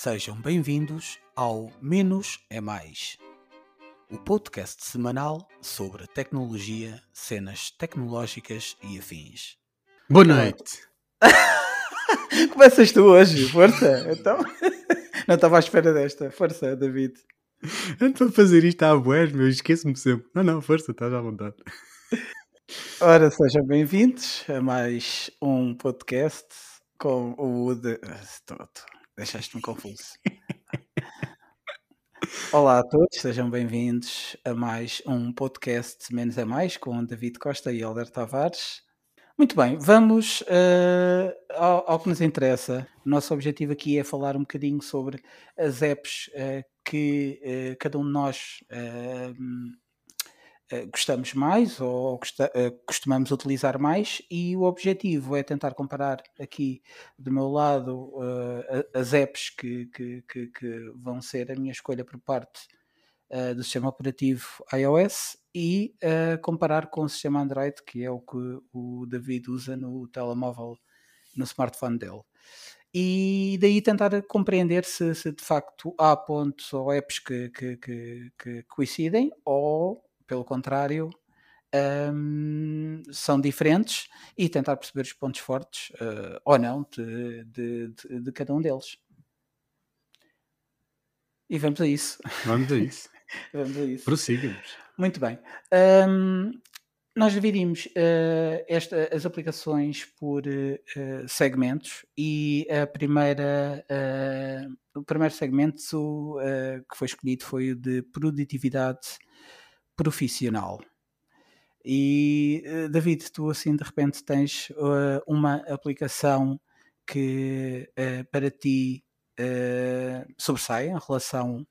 Sejam bem-vindos ao Menos é Mais, o podcast semanal sobre tecnologia, cenas tecnológicas e afins. Boa noite. Começas tu hoje, força. Então, não estava à espera desta. Força, David. Estou a fazer isto à bués, meu, esqueço-me sempre. Não, não, força, estás à vontade. Ora, sejam bem-vindos a mais um podcast com o de... Estou, estou. Deixaste-me confuso. Olá a todos, sejam bem-vindos a mais um podcast Menos é Mais com David Costa e Helder Tavares. Muito bem, vamos uh, ao, ao, que nos interessa. Nosso objetivo aqui é falar um bocadinho sobre as apps uh, que uh, cada um de nós gostamos mais ou eh, costumamos utilizar mais e o objetivo é tentar comparar aqui do meu lado uh, as apps que, que, que, que, vão ser a minha escolha por parte do sistema operativo iOS e comparar com o sistema Android que é o que o David usa no telemóvel no smartphone dele. E daí tentar compreender se, se de facto há pontos ou apps que, que, que, que coincidem ou pelo contrário, um, são diferentes e tentar perceber os pontos fortes uh, ou não de, de, de, de, cada um deles. E vamos a isso. Vamos a isso. vamos a isso. Prossigamos. Muito bem. Um, nós dividimos uh, esta, as aplicações por uh, segmentos e a primeira, o primeiro segmento que foi escolhido foi o de produtividade profissional. E eh, David, tu assim de repente tens uh, uma aplicação que uh, para ti uh, sobressai em relação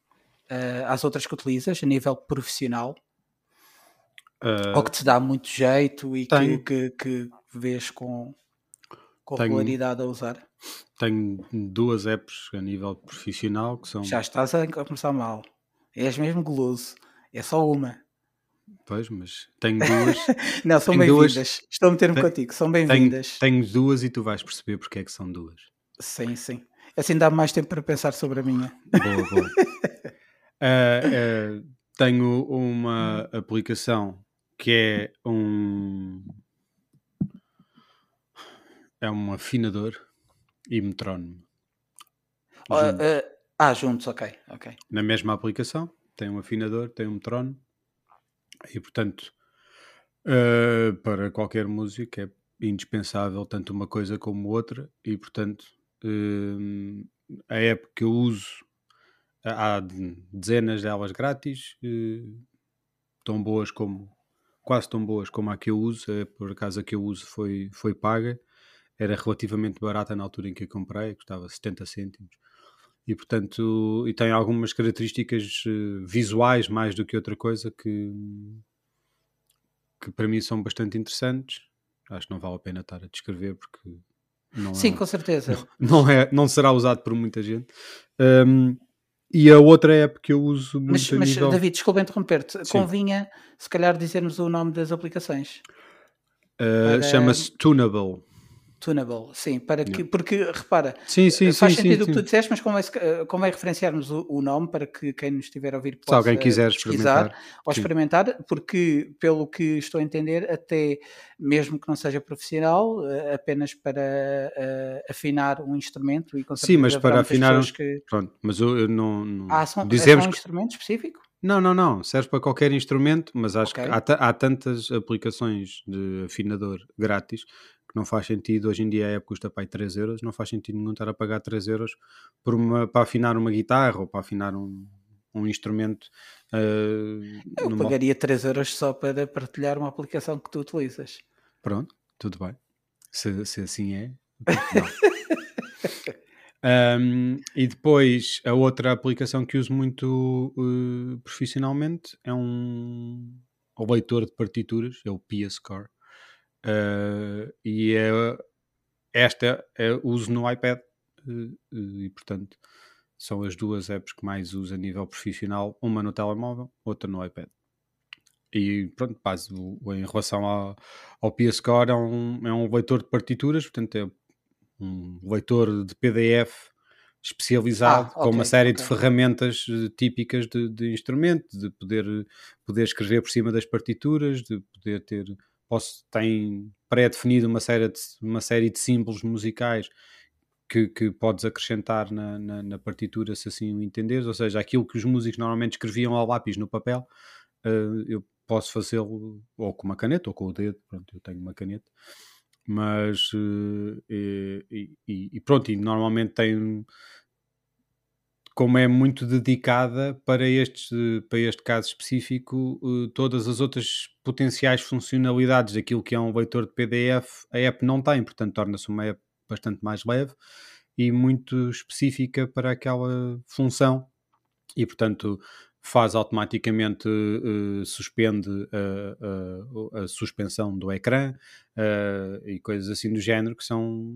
às outras que utilizas a nível profissional? ou que te dá muito jeito e que, que, que, vês com, com tenho, regularidade a usar? Tenho duas apps a nível profissional que são. Já estás a começar mal. És mesmo goloso. É só uma. Pois, mas tenho duas. não, são bem-vindas. Estou a meter-me contigo, são bem-vindas. Tenho, tenho, duas e tu vais perceber porque é que são duas. Sim, sim. Assim dá mais tempo para pensar sobre a minha. Boa, boa. uh, uh, tenho uma aplicação que é um. É um afinador e metrónomo. Uh, ah, juntos, ok, ok. Na mesma aplicação, tem um afinador, tem um metrónomo e portanto, uh, para qualquer música é indispensável tanto uma coisa como outra, e portanto, uh, a app que eu uso, há dezenas delas grátis, uh, tão boas como quase tão boas como a que eu uso, por acaso a que eu uso foi, foi paga, era relativamente barata na altura em que a comprei, custava 70 cêntimos e portanto e tem algumas características uh, visuais mais do que outra coisa que que para mim são bastante interessantes. Acho que não vale a pena estar a descrever porque não sim é, com certeza. não, não, é não será usado por muita gente. Um, e a outra app que eu uso muito mas, mas nível... David desculpa interromper-te. Convinha se calhar dizermos o nome das aplicações? Uh, chama-se Tunable Tunable, sim, para que, porque repara, sim, sim, faz sim, sentido sim, o que tu disseste, mas convém, convém referenciarmos o, o, nome para que quem nos estiver a ouvir possa Se alguém quiser experimentar ou experimentar, porque pelo que estou a entender, até mesmo que não seja profissional, eh, apenas para uh, afinar um instrumento e Sim, mas para afinar que... pronto, mas eu, eu não, não... Ah, são, Dizemos é um instrumento específico? Não, não, não. Serve para qualquer instrumento, mas acho okay. que há, há, tantas aplicações de afinador grátis não faz sentido, hoje em dia a app custa para aí 3 euros, não faz sentido nenhum estar a pagar 3 euros por uma, para afinar uma guitarra ou para afinar um, um instrumento. Uh, Eu numa... pagaria 3 euros só para partilhar uma aplicação que tu utilizas. Pronto, tudo bem. Se, se assim é. um, e depois a outra aplicação que uso muito uh, profissionalmente é um, leitor de partituras, é o PS. Uh, e é, esta é, uso no iPad uh, e, portanto, são as duas apps que mais uso a nível profissional, uma no telemóvel, outra no iPad. E pronto, paz, em relação ao, ao PS Core, é um, é um leitor de partituras, portanto, é um leitor de PDF especializado, Ah, com uma série de ok. ferramentas típicas de, de instrumento, de poder, poder escrever por cima das partituras, de poder ter. Posso, tem pré-definido uma série de, uma série de símbolos musicais que, que podes acrescentar na, na, na partitura se assim o entenderes, ou seja, aquilo que os músicos normalmente escreviam ao lápis no papel, eh, eu posso fazê-lo ou com uma caneta ou com o dedo, pronto, eu tenho uma caneta, mas eh, e, e- e pronto, e normalmente tem como é muito dedicada para este, para este caso específico, eh, todas as outras potenciais funcionalidades daquilo que é um leitor de PDF, a app não tem, portanto torna-se uma app bastante mais leve e muito específica para aquela função e portanto faz automaticamente, eh, suspende a, a- a suspensão do ecrã eh, e coisas assim do género que são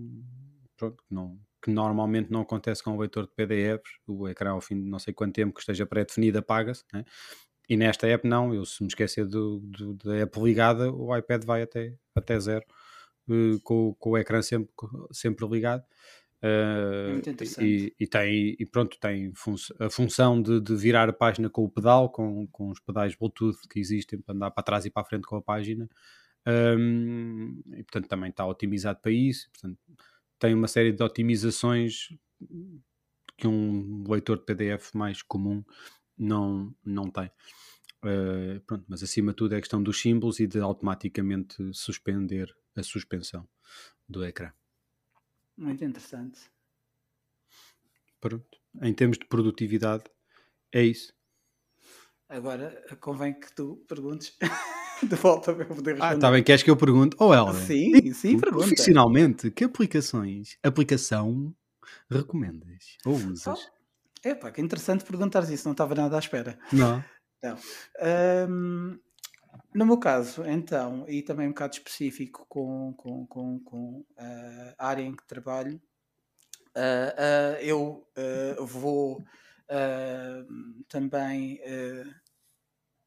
pronto, não, que normalmente não acontece com o leitor de PDFs, o ecrã ao fim de não sei quanto tempo que esteja pré-definido apaga-se, né? e nesta app não, eu se me esquecer do, do- da app ligada, o iPad vai até, até zero, eh, com, com o ecrã sempre, sempre ligado. Eh, É muito interessante. e, e tem e pronto tem fun- a função de, de virar a página com o pedal com, com os pedais Bluetooth que existem para andar para trás e para a frente com a página Um, e portanto também está otimizado para isso portanto, tem uma série de otimizações que um leitor de PDF mais comum não, não tem Uh, pronto, mas acima de tudo é a questão dos símbolos e de automaticamente suspender a suspensão do ecrã Muito interessante. Pronto. Em termos de produtividade, é isso. Agora convém que tu perguntes de volta para poder responder. Ah, está bem, queres que eu pergunte? Oh, Helder, Sim, sim, pergunta. profissionalmente, que aplicações, aplicação recomendas ou usas? Oh, epá, que interessante perguntar isso, não estava nada à espera. Não. Ahm, no meu caso, então, e também um bocado específico com, com, com, com ah, a área em que trabalho, ah, ah, eu ah, vou ah, também ah,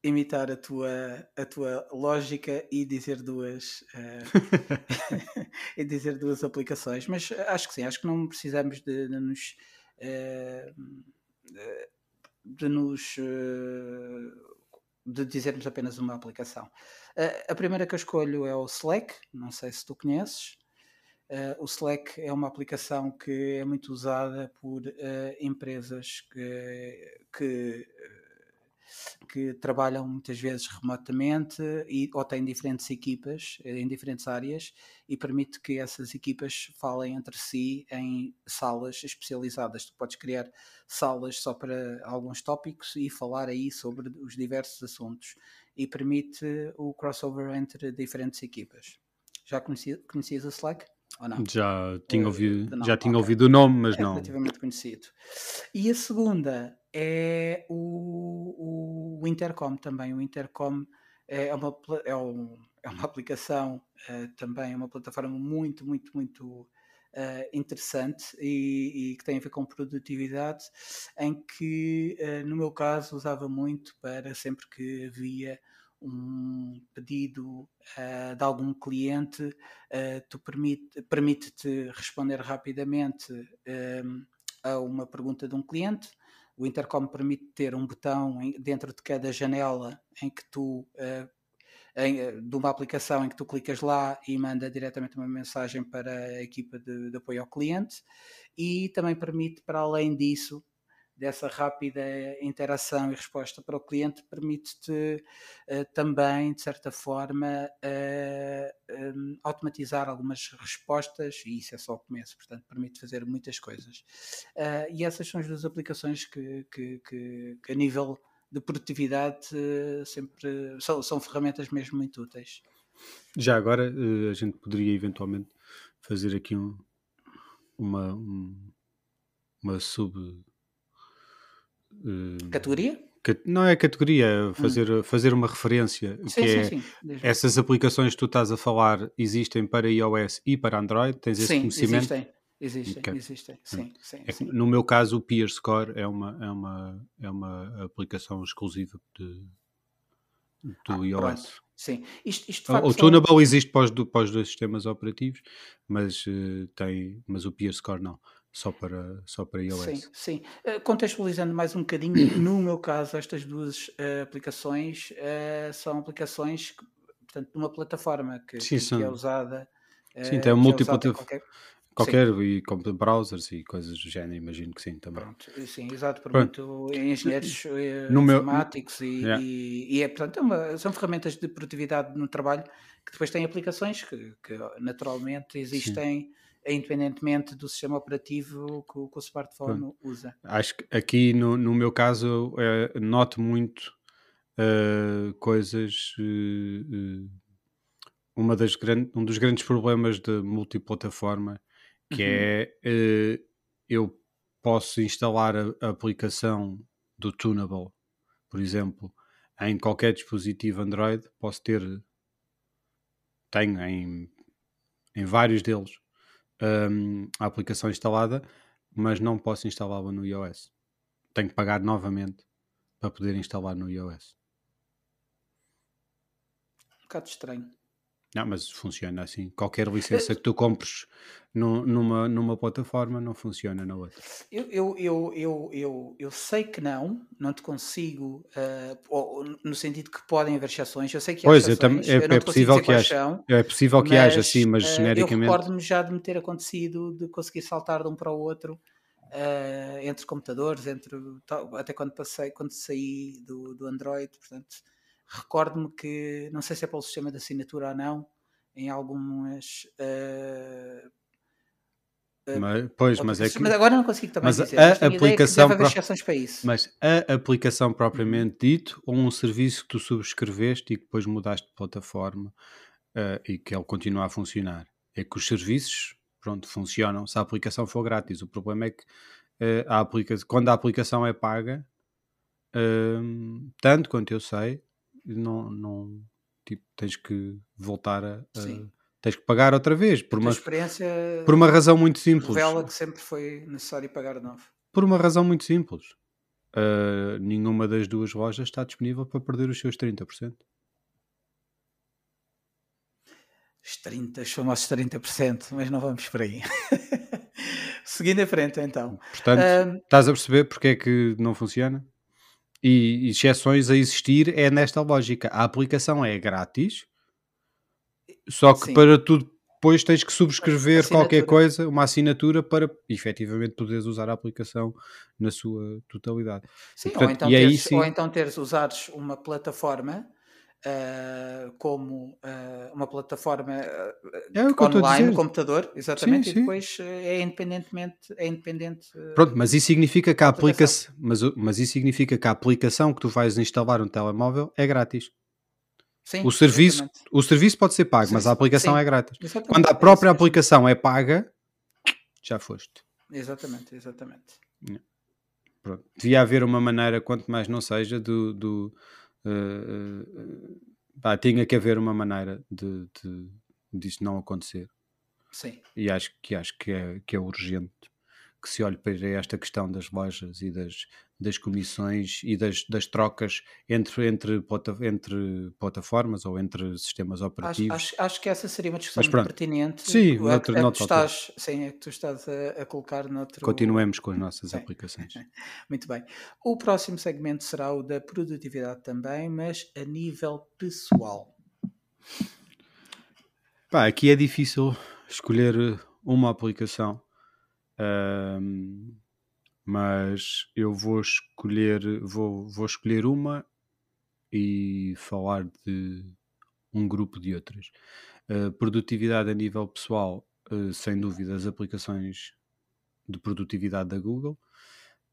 imitar a tua, a tua lógica e dizer duas ah, e dizer duas aplicações, mas acho que sim, acho que não precisamos de, de nos ah, de nos de dizermos apenas uma aplicação. A primeira que eu escolho é o Slack, não sei se tu conheces. O Slack é uma aplicação que é muito usada por empresas que, que, que trabalham muitas vezes remotamente e, ou têm diferentes equipas eh, em diferentes áreas e permite que essas equipas falem entre si em salas especializadas. Tu podes criar salas só para alguns tópicos e falar aí sobre os diversos assuntos e permite o crossover entre diferentes equipas. Já conhecia, conhecias o Slack? Já tinha Eh, ouvido, já tinha ok. ouvido o nome, mas é não. relativamente conhecido. E a segunda é o, o Intercom também. O Intercom é uma, é um- é uma aplicação eh, também, é uma plataforma muito, muito, muito eh, interessante e, e que tem a ver com produtividade, em que, eh, no meu caso, usava muito para sempre que havia um pedido eh, de algum cliente, uh, tu permite, permite-te responder rapidamente a uma pergunta de um cliente. O Intercom permite ter um botão dentro de cada janela em que tu uh, em, uh, de uma aplicação em que tu clicas lá e manda diretamente uma mensagem para a equipa de, de apoio ao cliente e também permite, para além disso, dessa rápida interação e resposta para o cliente, permite-te eh, também, de certa forma, eh, em, automatizar algumas respostas, e isso é só o começo, portanto, permite fazer muitas coisas. Eh, e essas são as duas aplicações que, que- que- que a nível de produtividade eh, sempre são, são ferramentas mesmo muito úteis. Já agora eh, a gente poderia eventualmente fazer aqui um, uma, um- uma sub. Eh, Categoria? cat- não é categoria, é fazer, fazer uma referência Sim, que sim, é sim. Essas aplicações que tu estás a falar existem para iOS e para Android, tens esse Sim, conhecimento? existem. Existem, Ok. existem. Sim, sim, É que no meu caso, o Peer Score é uma, é uma, é uma aplicação exclusiva de, do Ah, iOS. pronto. Sim. Isto, isto O, o Tunable existe para os, para os dois sistemas operativos, mas, eh, tem, mas o Peer Score não. Só para, só para iOS. Sim, sim. Uh, contextualizando mais um bocadinho, no meu caso, estas duas uh, aplicações uh, são aplicações que, portanto, de uma plataforma que, sim, que, que é usada. Sim, tem um múltiplo. Qualquer... Qualquer, sim. e como browsers e coisas do género, imagino que sim também. Pronto, sim, exato, por muito engenheiros no informáticos meu... e, yeah. e, e, é, portanto, é uma, são ferramentas de produtividade no trabalho que depois têm aplicações que, que naturalmente existem sim independentemente do sistema operativo que, que o smartphone usa. Acho que aqui no, no meu caso é, noto muito uh, coisas. Uh, uma das grande, um dos grandes problemas de multiplataforma que uhum. é eu posso instalar a, a aplicação do Tunable, por exemplo, em qualquer dispositivo Android, posso ter tenho em, em vários deles um, a aplicação instalada, mas não posso instalá-la no iOS. Tenho que pagar novamente para poder instalar no iOS. Um bocado estranho. Não, mas funciona assim. Qualquer licença que tu compres no, numa, numa plataforma não funciona na outra. Eu, eu, eu, eu, eu, eu sei que não, não te consigo, uh, no sentido que podem haver exceções. Eu sei que há pois, exceções, eu, tam, é, é possível que haja. É possível que mas, haja, sim, mas uh, genericamente. Eu recordo-me já de me ter acontecido de conseguir saltar de um para o outro. Uh, entre computadores, entre até quando passei, quando saí do, do Android, portanto, Recordo-me que, não sei se é pelo sistema de assinatura ou não, em algumas. Uh, mas, pois, mas é que. Mas agora não consigo também mas dizer. A aplicação pro... exceções para isso. Mas a aplicação propriamente uhum. dito, ou um serviço que tu subscreveste e que depois mudaste de plataforma uh, e que ele continua a funcionar. É que os serviços, pronto, funcionam se a aplicação for grátis. O problema é que uh, a aplica... quando a aplicação é paga, uh, tanto quanto eu sei, não, não tipo, tens que voltar a, a tens que pagar outra vez por uma por uma razão muito simples. Revela que sempre foi necessário pagar de novo. Por uma razão muito simples. Uh, nenhuma das duas lojas está disponível para perder os seus 30%. Os 30, os famosos 30%, mas não vamos por aí. Seguindo em frente, então. Portanto, uh, estás a perceber porque é que não funciona? E exceções a existir é nesta lógica. A aplicação é grátis, só que Sim. para tudo depois tens que subscrever qualquer coisa, uma assinatura para efetivamente poderes usar a aplicação na sua totalidade. Sim, Portanto, ou, então teres, sim... ou então teres usares uma plataforma Uh, como uh, uma plataforma uh, é online no computador, exatamente, sim, e depois é independentemente é independente. Pronto, mas isso significa que a aplicação, mas, mas isso significa que a aplicação que tu vais instalar no telemóvel é grátis. Sim, o serviço, o serviço pode ser pago, mas a aplicação é grátis. Exatamente. Quando a própria é aplicação é paga, já foste. Exatamente, exatamente. Pronto. Devia haver uma maneira, quanto mais não seja, do, do uh, tinha que haver uma maneira de, de disso não acontecer. Sim. E acho que acho que é, que é urgente que se olhe para esta questão das lojas e das, das comissões e das, das trocas entre, entre, entre plataformas ou entre sistemas operativos. Acho, acho, acho que essa seria uma discussão muito pertinente. Sim, noutro, é, é que estás, sim, é que tu estás a, a, colocar noutro... Continuemos com as nossas sim. aplicações. muito bem. O próximo segmento será o da produtividade também, mas a nível pessoal. Pá, aqui é difícil escolher uma aplicação. Um, mas eu vou escolher, vou, vou escolher uma e falar de um grupo de outras. Uh, produtividade a nível pessoal, uh, sem dúvida, as aplicações de produtividade da Google,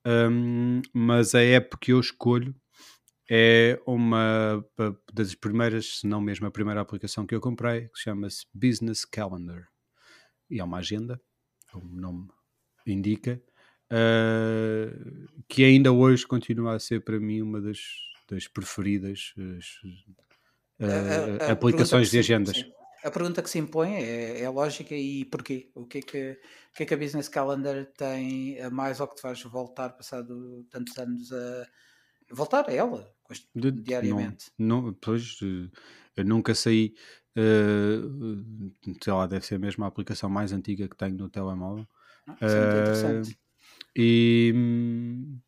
um, mas a app que eu escolho é uma das primeiras, se não mesmo a primeira aplicação que eu comprei, que chama-se Business Calendar. E é uma agenda, como o nome indica, uh, que ainda hoje continua a ser para mim uma das, das preferidas uh, a, a, a aplicações de agendas. Sim. A pergunta que se impõe é, é lógica e porquê? O que, é que, que é que a Business Calendar tem a mais ao que te faz voltar, passado tantos anos, a voltar a ela diariamente? Não, não, pois, eu nunca saí Uh, sei lá, deve ser mesmo a aplicação mais antiga que tenho no telemóvel. Isso é interessante. E hum,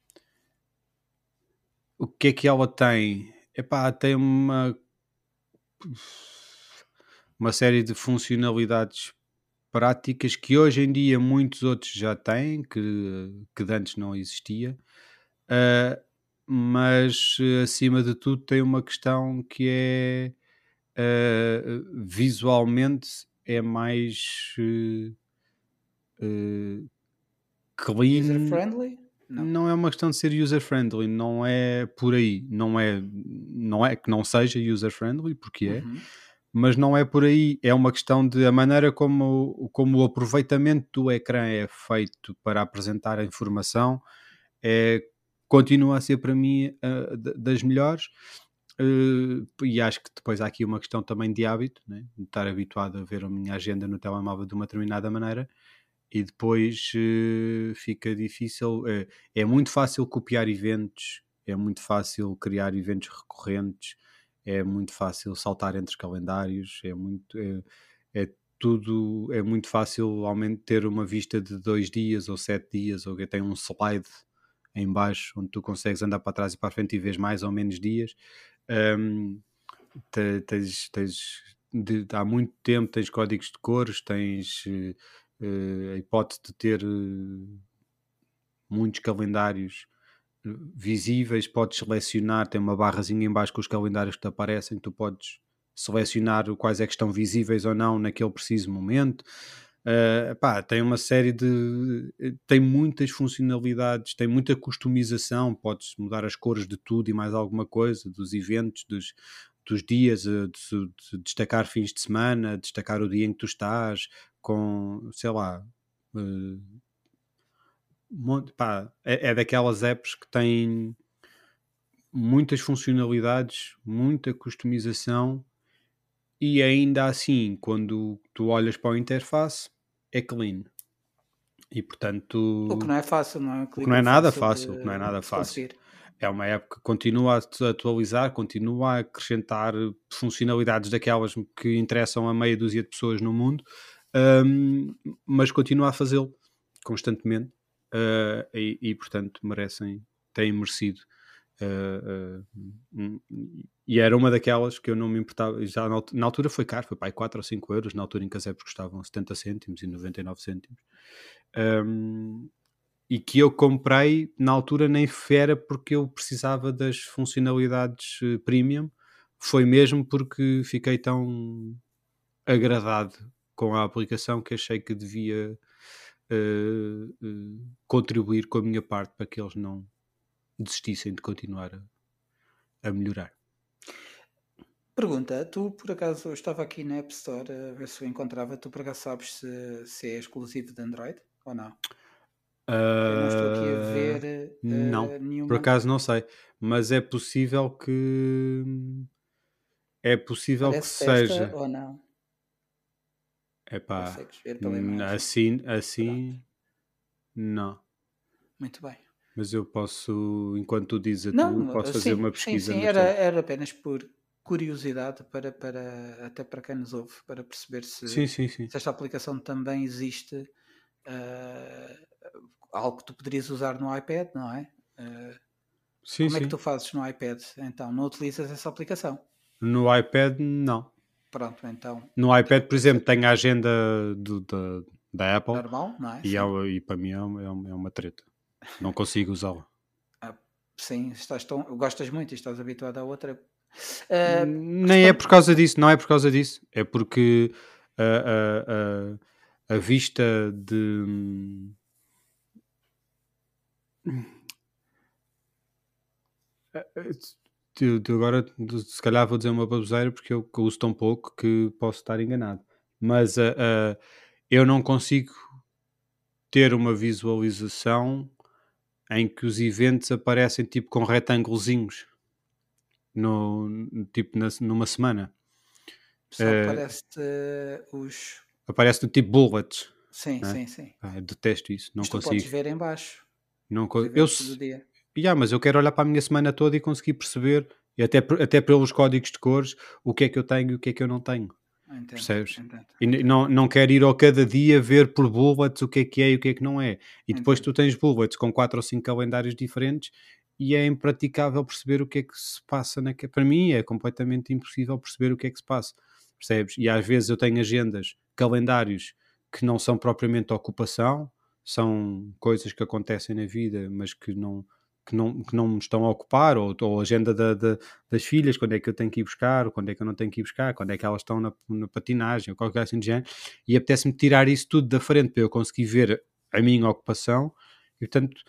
o que é que ela tem? Epá, tem uma uma série de funcionalidades práticas que hoje em dia muitos outros já têm, que, que antes não existia, uh, mas acima de tudo tem uma questão que é uh, visualmente é mais uh, clean. User friendly? Não. não. é uma questão de ser user friendly, não é por aí, não é, não é que não seja user friendly, porque é, uhum. mas não é por aí, é uma questão de a maneira como, como o aproveitamento do ecrã é feito para apresentar a informação é, continua a ser para mim uh, das melhores. Uh, e acho que depois há aqui uma questão também de hábito, né? de estar habituado a ver a minha agenda no telemóvel de uma determinada maneira e depois uh, fica difícil. Uh, é muito fácil copiar eventos, é muito fácil criar eventos recorrentes, é muito fácil saltar entre calendários, é muito. É, é tudo é muito fácil ter uma vista de dois dias ou sete dias, ou que tem um slide em baixo onde tu consegues andar para trás e para a frente e vês mais ou menos dias. Um, tens, tens de, há muito tempo tens códigos de cores, tens a hipótese de ter uh, muitos calendários eh, visíveis, podes selecionar, tem uma barrazinha em baixo com os calendários que te aparecem, tu podes selecionar quais é que estão visíveis ou não naquele preciso momento. Uh, pá, tem uma série de. tem muitas funcionalidades, tem muita customização, podes mudar as cores de tudo e mais alguma coisa, dos eventos, dos, dos dias, de, de destacar fins de semana, destacar o dia em que tu estás, com, sei lá, uh, pá, é, é, daquelas apps que têm muitas funcionalidades, muita customização e ainda assim, quando tu olhas para a interface, é clean. E portanto. O que não é fácil, não é? O que não é nada fácil, o que não é nada fácil. É uma época que continua a atualizar, continua a acrescentar funcionalidades daquelas que interessam a meia dúzia de pessoas no mundo um, mas continua a fazê-lo constantemente uh, e, e, portanto merecem, têm merecido. Uh, uh, e era uma daquelas que eu não me importava. Já na, altura foi caro, foi para aí 4 ou 5 euros. Na altura em apps custavam 70 cêntimos e 99 cêntimos. Um, e que eu comprei na altura nem era porque eu precisava das funcionalidades premium, foi mesmo porque fiquei tão agradado com a aplicação que achei que devia uh, uh, contribuir com a minha parte para que eles não desistissem de continuar a, a melhorar. Pergunta, tu por acaso, eu estava aqui na App Store a ver se eu encontrava, tu por acaso sabes se, se é exclusivo de Android ou não? Uh, não estou aqui a ver uh, não, nenhuma... por acaso não sei, mas é possível que é possível Parece que seja ou não? É pá, assim, assim, Pronto. não. Muito bem. Mas eu posso, enquanto tu dizes a não, tu, posso sim, fazer uma pesquisa. Sim, sim era, era apenas por curiosidade para, para até para quem nos ouve, para perceber se, sim, sim, se esta aplicação também existe uh, algo que tu poderias usar no iPad, não é? Uh, como é que tu fazes no iPad? Então, não utilizas essa aplicação? No iPad, não. Pronto, então. No iPad, por exemplo, tem a agenda do, da, da Apple. Normal, não é? E, é, e para mim é uma, é uma treta. Não consigo usá-la. Ah, sim, estás tão, gostas muito e estás habituado a outra. Uh, Nem é por causa disso, não é por causa disso. É porque a, a, a, a vista de. Eu, agora, se calhar, vou dizer uma baboseira porque eu, eu uso tão pouco que posso estar enganado. Mas uh, uh, eu não consigo ter uma visualização em que os eventos aparecem tipo com retângulozinhos no, tipo na, numa semana. Só uh, aparece-te os. Aparece no tipo bullets. Sim, é? sim, sim. Ah, detesto isso, não Mas consigo. Tu podes ver em baixo. Não co eu, yeah, mas eu quero olhar para a minha semana toda e conseguir perceber, e até, até pelos códigos de cores, o que é que eu tenho e o que é que eu não tenho. Entendo, percebes? Entendo, e não, não quer ir ao cada dia ver por bullets o que é que é e o que é que não é. E depois tu tens bullets com quatro ou cinco calendários diferentes e é impraticável perceber o que é que se passa na para mim é completamente impossível perceber o que é que se passa percebes e às vezes eu tenho agendas calendários que não são propriamente ocupação são coisas que acontecem na vida mas que não que não, que não me estão a ocupar, ou, ou a agenda da, da, das filhas, quando é que eu tenho que ir buscar, ou quando é que eu não tenho que ir buscar, quando é que elas estão na, na patinagem, ou qualquer assim de género, e apetece-me tirar isso tudo da frente para eu conseguir ver a minha ocupação, e portanto,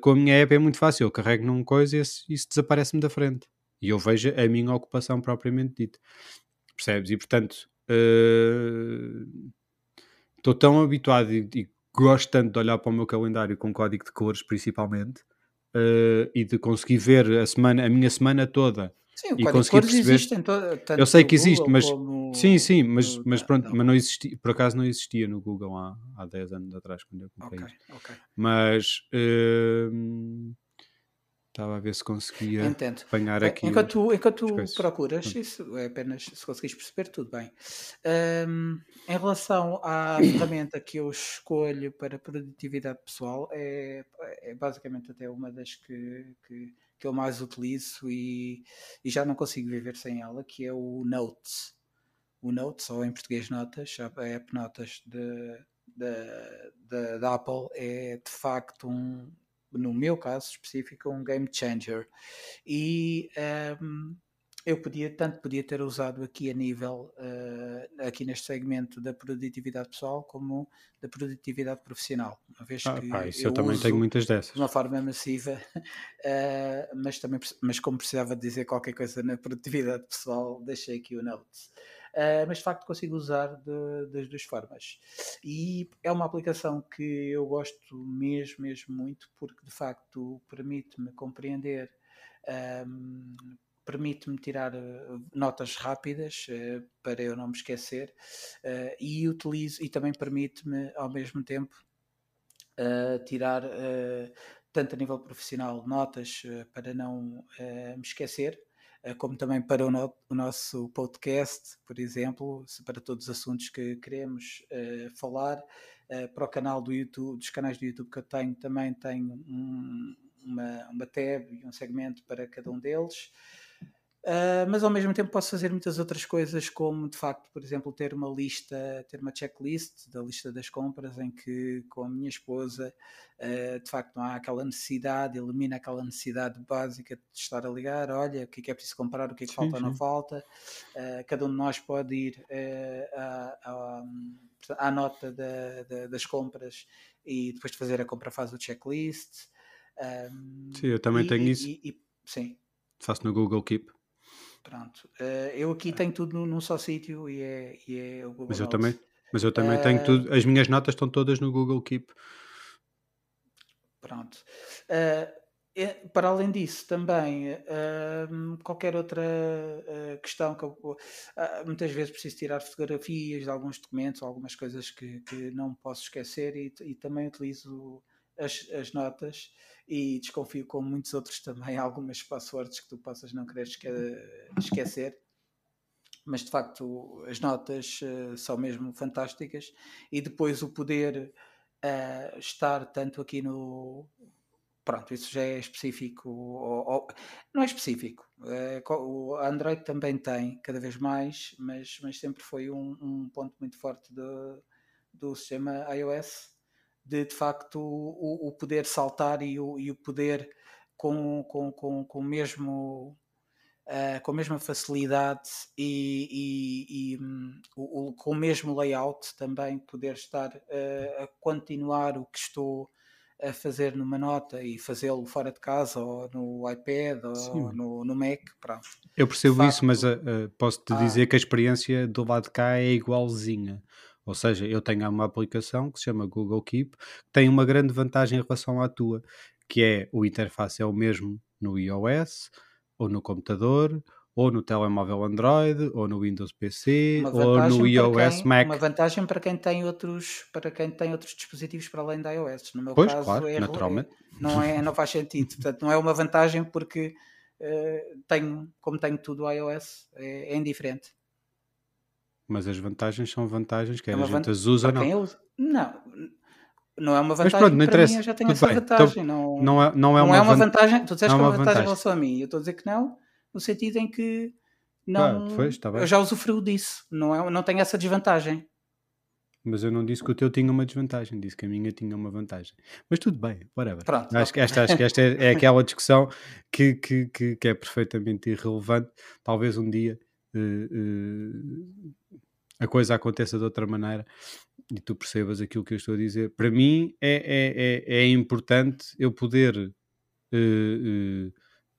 com a minha app é muito fácil, eu carrego numa coisa e isso, isso desaparece-me da frente, e eu vejo a minha ocupação propriamente dita, percebes? E portanto, uh, estou tão habituado e, e gosto tanto de olhar para o meu calendário com código de cores, principalmente, uh, e de conseguir ver a semana, a minha semana toda. Sim, o e conseguir perceber. eu sei que existe, mas sim, sim, mas, mas pronto, mas não existia, por acaso não existia no Google há, há 10 anos atrás quando eu comprei okay, Okay. Mas uh, Estava a ver se conseguia Entendo. apanhar aqui. Enquanto, tu, enquanto tu procuras, isso é apenas se conseguires perceber, tudo bem. Um, em relação à ferramenta que eu escolho para produtividade pessoal, é, é basicamente até uma das que, que, que eu mais utilizo e, e, já não consigo viver sem ela, que é o Notes. O Notes, ou em português Notas, a app Notas de, da Apple, é de facto um no meu caso específico, um game changer. E um, eu podia, tanto podia ter usado aqui a nível, uh, aqui neste segmento da produtividade pessoal, como da produtividade profissional. Uma vez ah, que pá, eu, eu também tenho muitas dessas. De uma forma massiva, uh, mas, também, mas como precisava dizer qualquer coisa na produtividade pessoal, deixei aqui o Notes. Uh, mas de facto consigo usar de, das duas formas. E é uma aplicação que eu gosto mesmo, mesmo muito, porque de facto permite-me compreender. Um, permite-me tirar uh, notas rápidas uh, para eu não me esquecer e utilizo e também permite-me ao mesmo tempo tirar tanto a nível profissional notas para não me esquecer como também para o, no, o, nosso podcast, por exemplo, para todos os assuntos que queremos uh, falar. Uh, para o canal do YouTube, dos canais do YouTube que eu tenho, também tenho um, uma, uma tab e um segmento para cada um deles. Uh, mas ao mesmo tempo posso fazer muitas outras coisas, como de facto, por exemplo, ter uma lista, ter uma checklist da lista das compras em que com a minha esposa uh, de facto não há aquela necessidade, elimina aquela necessidade básica de estar a ligar, olha, o que é que é preciso comprar, o que é que sim, falta ou não falta. Uh, cada um de nós pode ir à, à, à, nota da, da, das compras e depois de fazer a compra faz o checklist. sim, eu também e, tenho isso. E, e, sim. Faço no Google Keep. Pronto. Uh, eu aqui tenho tudo num, só sítio e é, e é o Google mas eu também Mas eu também uh, tenho tudo. As minhas notas estão todas no Google Keep. Pronto. Uh, para além disso, também qualquer outra questão que eu, muitas vezes preciso tirar fotografias de alguns documentos, algumas coisas que, que não posso esquecer e, e também utilizo as, as notas e desconfio com muitos outros também algumas passwords que tu possas não querer esque esquecer. Mas de facto as notas uh, são mesmo fantásticas. E depois o poder uh, estar tanto aqui no pronto, isso já é específico ou, ou, não é específico. Uh, o Android também tem cada vez mais mas, mas sempre foi um, um ponto muito forte do, do sistema iOS de de facto o, o poder saltar e o, e o poder com, com, com, com mesmo uh, com a mesma facilidade e, e, e um, o, o, com o mesmo layout também poder estar uh, a continuar o que estou a fazer numa nota e fazê-lo fora de casa ou no iPad ou no, no, Mac. Pronto. Eu percebo facto, isso, mas uh, posso-te ah, dizer que a experiência do lado de cá é igualzinha. Ou seja, eu tenho uma aplicação que se chama Google Keep, que tem uma grande vantagem em relação à tua, que é o interface é o mesmo no iOS, ou no computador, ou no telemóvel Android, ou no Windows PC, ou no iOS quem, Mac. Uma vantagem para quem tem outros, para quem tem outros dispositivos para além da iOS. No meu pois, caso, claro, é, naturalmente. Não, é, não faz sentido. Portanto, não é uma vantagem porque uh, tenho, como tenho tudo iOS, é, é indiferente. Mas as vantagens são vantagens, quer É a gente vantagem as usa ou não. usa. Não, não é uma Mas vantagem pronto, não para interessa. mim, eu já tenho Tudo essa bem. Então, vantagem. Não, não, é, não é não uma, é uma van- vantagem. Tu disseste não que é é uma vantagem em relação a mim. Eu estou a dizer que não, no sentido em que Ah, não, pois, está eu bem. já usufruo disso. Não, é, não tenho essa desvantagem. Mas eu não disse que o teu tinha uma desvantagem, disse que a minha tinha uma vantagem. Mas tudo bem, whatever. Pronto, Acho que esta, acho que esta é, é aquela discussão que, que, que, que é perfeitamente irrelevante. Talvez um dia a coisa aconteça de outra maneira e tu percebas aquilo que eu estou a dizer. Para mim é, é, é, é importante eu poder. eh, eh,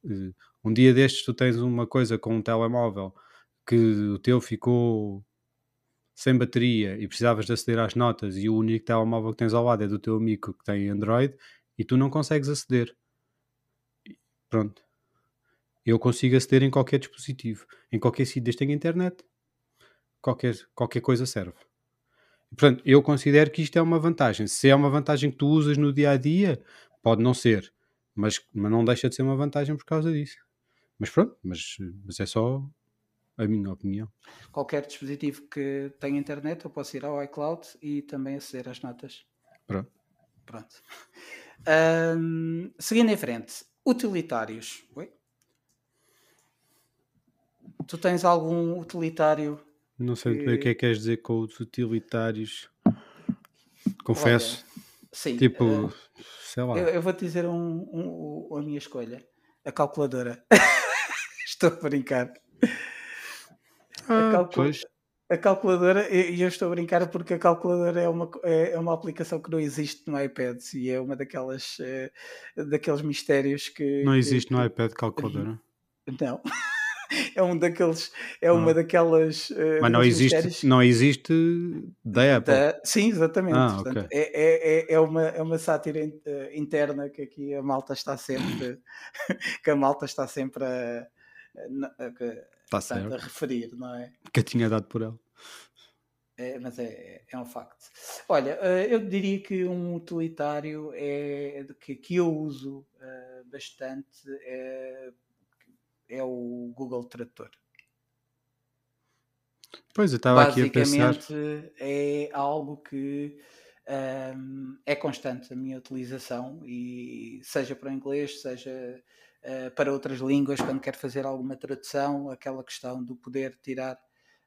eh, um dia destes tu tens uma coisa com um telemóvel que o teu ficou sem bateria e precisavas de aceder às notas e o único telemóvel que tens ao lado é do teu amigo que tem Android e tu não consegues aceder. Pronto. Eu consigo aceder em qualquer dispositivo, em qualquer sítio, desde que tenha internet. Qualquer, qualquer coisa serve. Portanto, eu considero que isto é uma vantagem. Se é uma vantagem que tu usas no dia a dia, pode não ser, mas, mas não deixa de ser uma vantagem por causa disso. Mas pronto, mas, mas é só a minha opinião. Qualquer dispositivo que tenha internet, eu posso ir ao iCloud e também aceder às notas. Pronto. Pronto. Seguindo em frente, utilitários. Oi? Tu tens algum utilitário? Não sei muito bem o que é que queres dizer com os utilitários. Confesso. Olha, sim. tipo, ah, sei lá. eu, eu vou-te dizer um, um- a minha escolha. A calculadora. Estou a brincar. Ah, calcu- pois. A calculadora, e eu estou a brincar porque a calculadora é uma, é é uma aplicação que não existe no iPad e é uma daquelas eh, daqueles mistérios que Não que- existe no que- iPad calculadora. Não. É um daqueles, é uma Ah. daquelas. eh, Mas não existe, mistérios não existe da Apple. da- Sim, exatamente. Ah, Portanto, ok. é, é, é, é uma, é uma sátira eh, interna que aqui a malta está sempre que a malta está sempre a, a- a- Está a referir, não é? Que eu tinha dado por ela. É, mas é, é um facto. Olha, eh, eu diria que um utilitário é, que, que eu uso bastante é, é o Google Tradutor. Pois, eu estava aqui a pensar. Basicamente é algo que hum, é constante a minha utilização e seja para o inglês, seja eh, para outras línguas, quando quero fazer alguma tradução, aquela questão do poder tirar,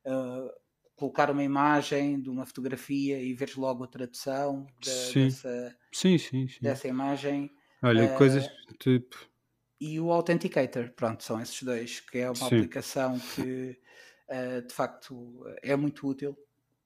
eh, colocar uma imagem de uma fotografia e veres logo a tradução da- Sim. dessa, Sim, sim, dessa imagem Olha, eh, coisas tipo. E o Authenticator. Pronto, são esses dois, que é uma Sim. aplicação que eh, de facto é muito útil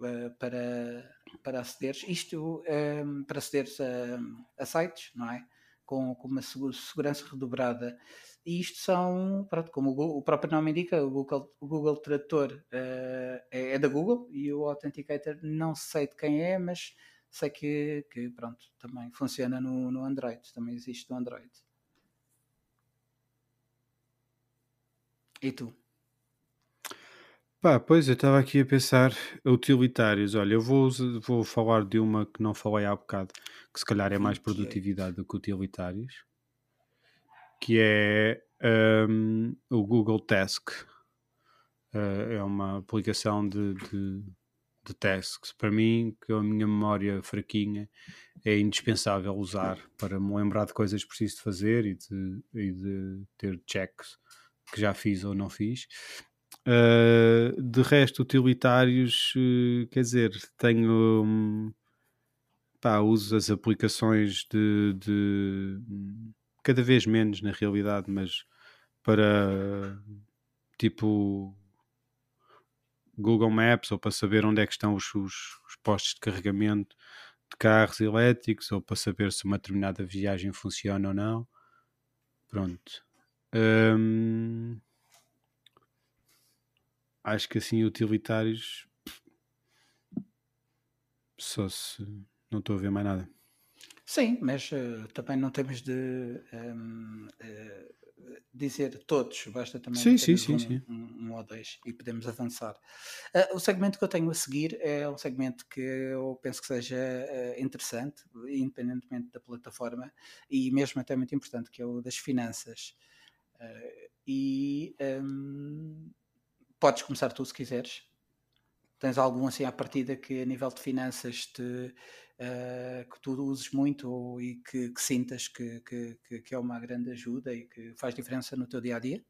eh, para, para acederes. Isto eh, para acederes a, a sites, não é? Com, com uma segu- segurança redobrada. E isto são, pronto, como o, Gu- o próprio nome indica, o Google, o Google Tradutor eh, é, é da Google e o Authenticator não sei de quem é, mas sei que, que pronto, também funciona no, no Android, também existe no Android. E tu? Pá, pois, eu estava aqui a pensar utilitários. Olha, eu vou, vou falar de uma que não falei há bocado, que se calhar é mais 28. produtividade do que utilitários, que é hum, o Google Task. Eh, é uma aplicação de, de, de tasks. Para mim, que a minha memória fraquinha, é indispensável usar para me lembrar de coisas que preciso de fazer e de, e de ter checks que já fiz ou não fiz. Uh, de resto, utilitários, uh, quer dizer, tenho hum, pá, uso as aplicações de, de cada vez menos na realidade, mas para tipo Google Maps ou para saber onde é que estão os, os, os postos de carregamento de carros elétricos ou para saber se uma determinada viagem funciona ou não. Pronto. Hum, acho que assim utilitários só se não estou a ver mais nada. Sim, mas eh, também não temos de ehm, eh, dizer todos, basta também Sim, sim, sim, um, sim. um- um ou dois e podemos avançar. Ah, o segmento que eu tenho a seguir é um segmento que eu penso que seja interessante, independentemente da plataforma, e mesmo até muito importante, que é o das finanças. Ah, e ehm, podes começar tu se quiseres. tens algum assim à partida que a nível de finanças te, uh, que tu uses muito e que, que sintas que, que, que, é uma grande ajuda e que faz diferença no teu dia a dia?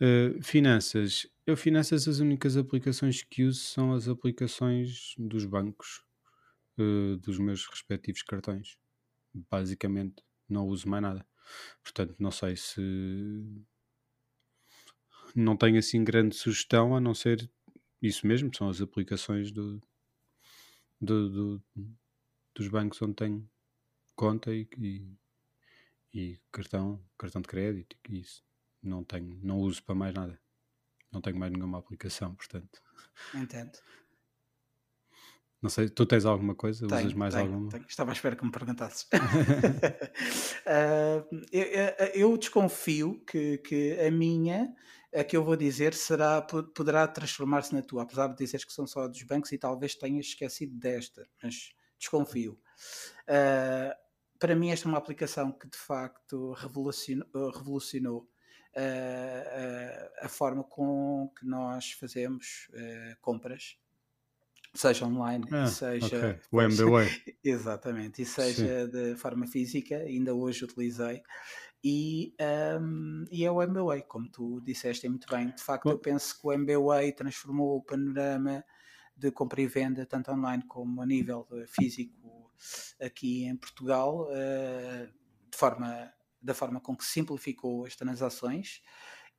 Uh, finanças. Eu, finanças, as únicas aplicações que uso são as aplicações dos bancos, uh, dos meus respectivos cartões. Basicamente, não uso mais nada. Portanto, não sei se. Não tenho assim grande sugestão a não ser isso mesmo, são as aplicações do, do, do dos bancos onde tenho conta e, e, e, cartão, cartão de crédito e isso. Não tenho, não uso para mais nada. Não tenho mais nenhuma aplicação, portanto. Entendo. Não sei, tu tens alguma coisa? Tenho, Usas mais tenho, alguma? Tenho. Estava à espera que me perguntasses. uh, eu, eu, desconfio que, que a minha, a que eu vou dizer, será, poderá transformar-se na tua, apesar de dizeres que são só dos bancos e talvez tenhas esquecido desta, mas desconfio. Uh, para mim, esta é uma aplicação que de facto revolucionou, revolucionou uh, a forma com que nós fazemos compras seja online, ah, seja okay. o MBWay. Exatamente, e seja Sim. de forma física, ainda hoje utilizei. E, um, e é o MBWay, como tu disseste muito bem. De facto, Bom. eu penso que o MBWay transformou o panorama de compra e venda, tanto online como a nível físico, aqui em Portugal, uh, de forma, da forma com que simplificou as transações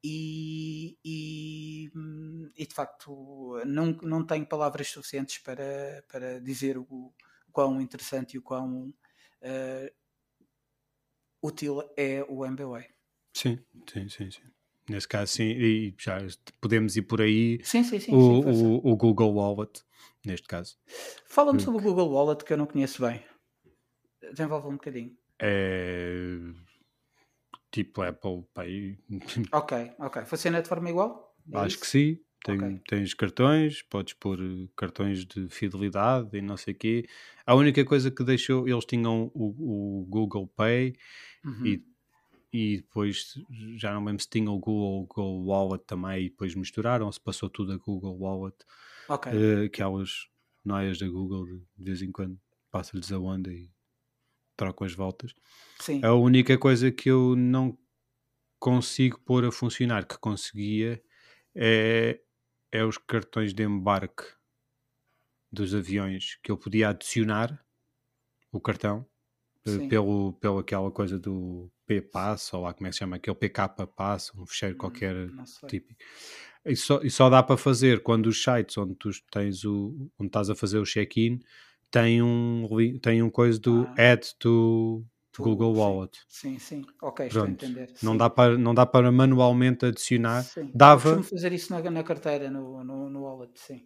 e, e, hum, e, de facto não, não tenho palavras suficientes para, para dizer o, o quão interessante e o quão uh, útil é o MBWay. Sim, sim, sim, sim. Nesse caso, sim, e já podemos ir por aí. Sim, sim, sim. O, o, o Google Wallet, neste caso. Fala-me sobre o Google Wallet que eu não conheço bem. Desenvolve um bocadinho. É tipo Apple Pay. Ok, ok. Funciona de forma igual? É Acho isso? que sim. Tem, okay. Tens cartões, podes pôr eh, cartões de fidelidade e não sei o quê. A única coisa que deixou, eles tinham o, o Google Pay uhum. e, e depois já não lembro se tinha o Google, Google Wallet também e depois misturaram, se passou tudo a Google Wallet. Ok. Uh, aquelas noias da Google de, de vez em quando passa-lhes a onda e trocam as voltas. Sim. A única coisa que eu não consigo pôr a funcionar, que conseguia, é, é os cartões de embarque dos aviões, que eu podia adicionar o cartão eh, pelo, pelo aquela coisa do P-Pass, ou lá como é que se chama, aquele PK Pass, um fecheiro hum, qualquer típico. E só, e só dá para fazer quando os sites onde tu tens o, onde estás a fazer o check-in tem um, tem um coisa do ah. add to Google Wallet. Sim, sim, ok, estou Pronto. a entender. Não, dá para, não dá para manualmente adicionar. Sim. Dava. Eu fazer isso na, na carteira, no, no, no, wallet, sim.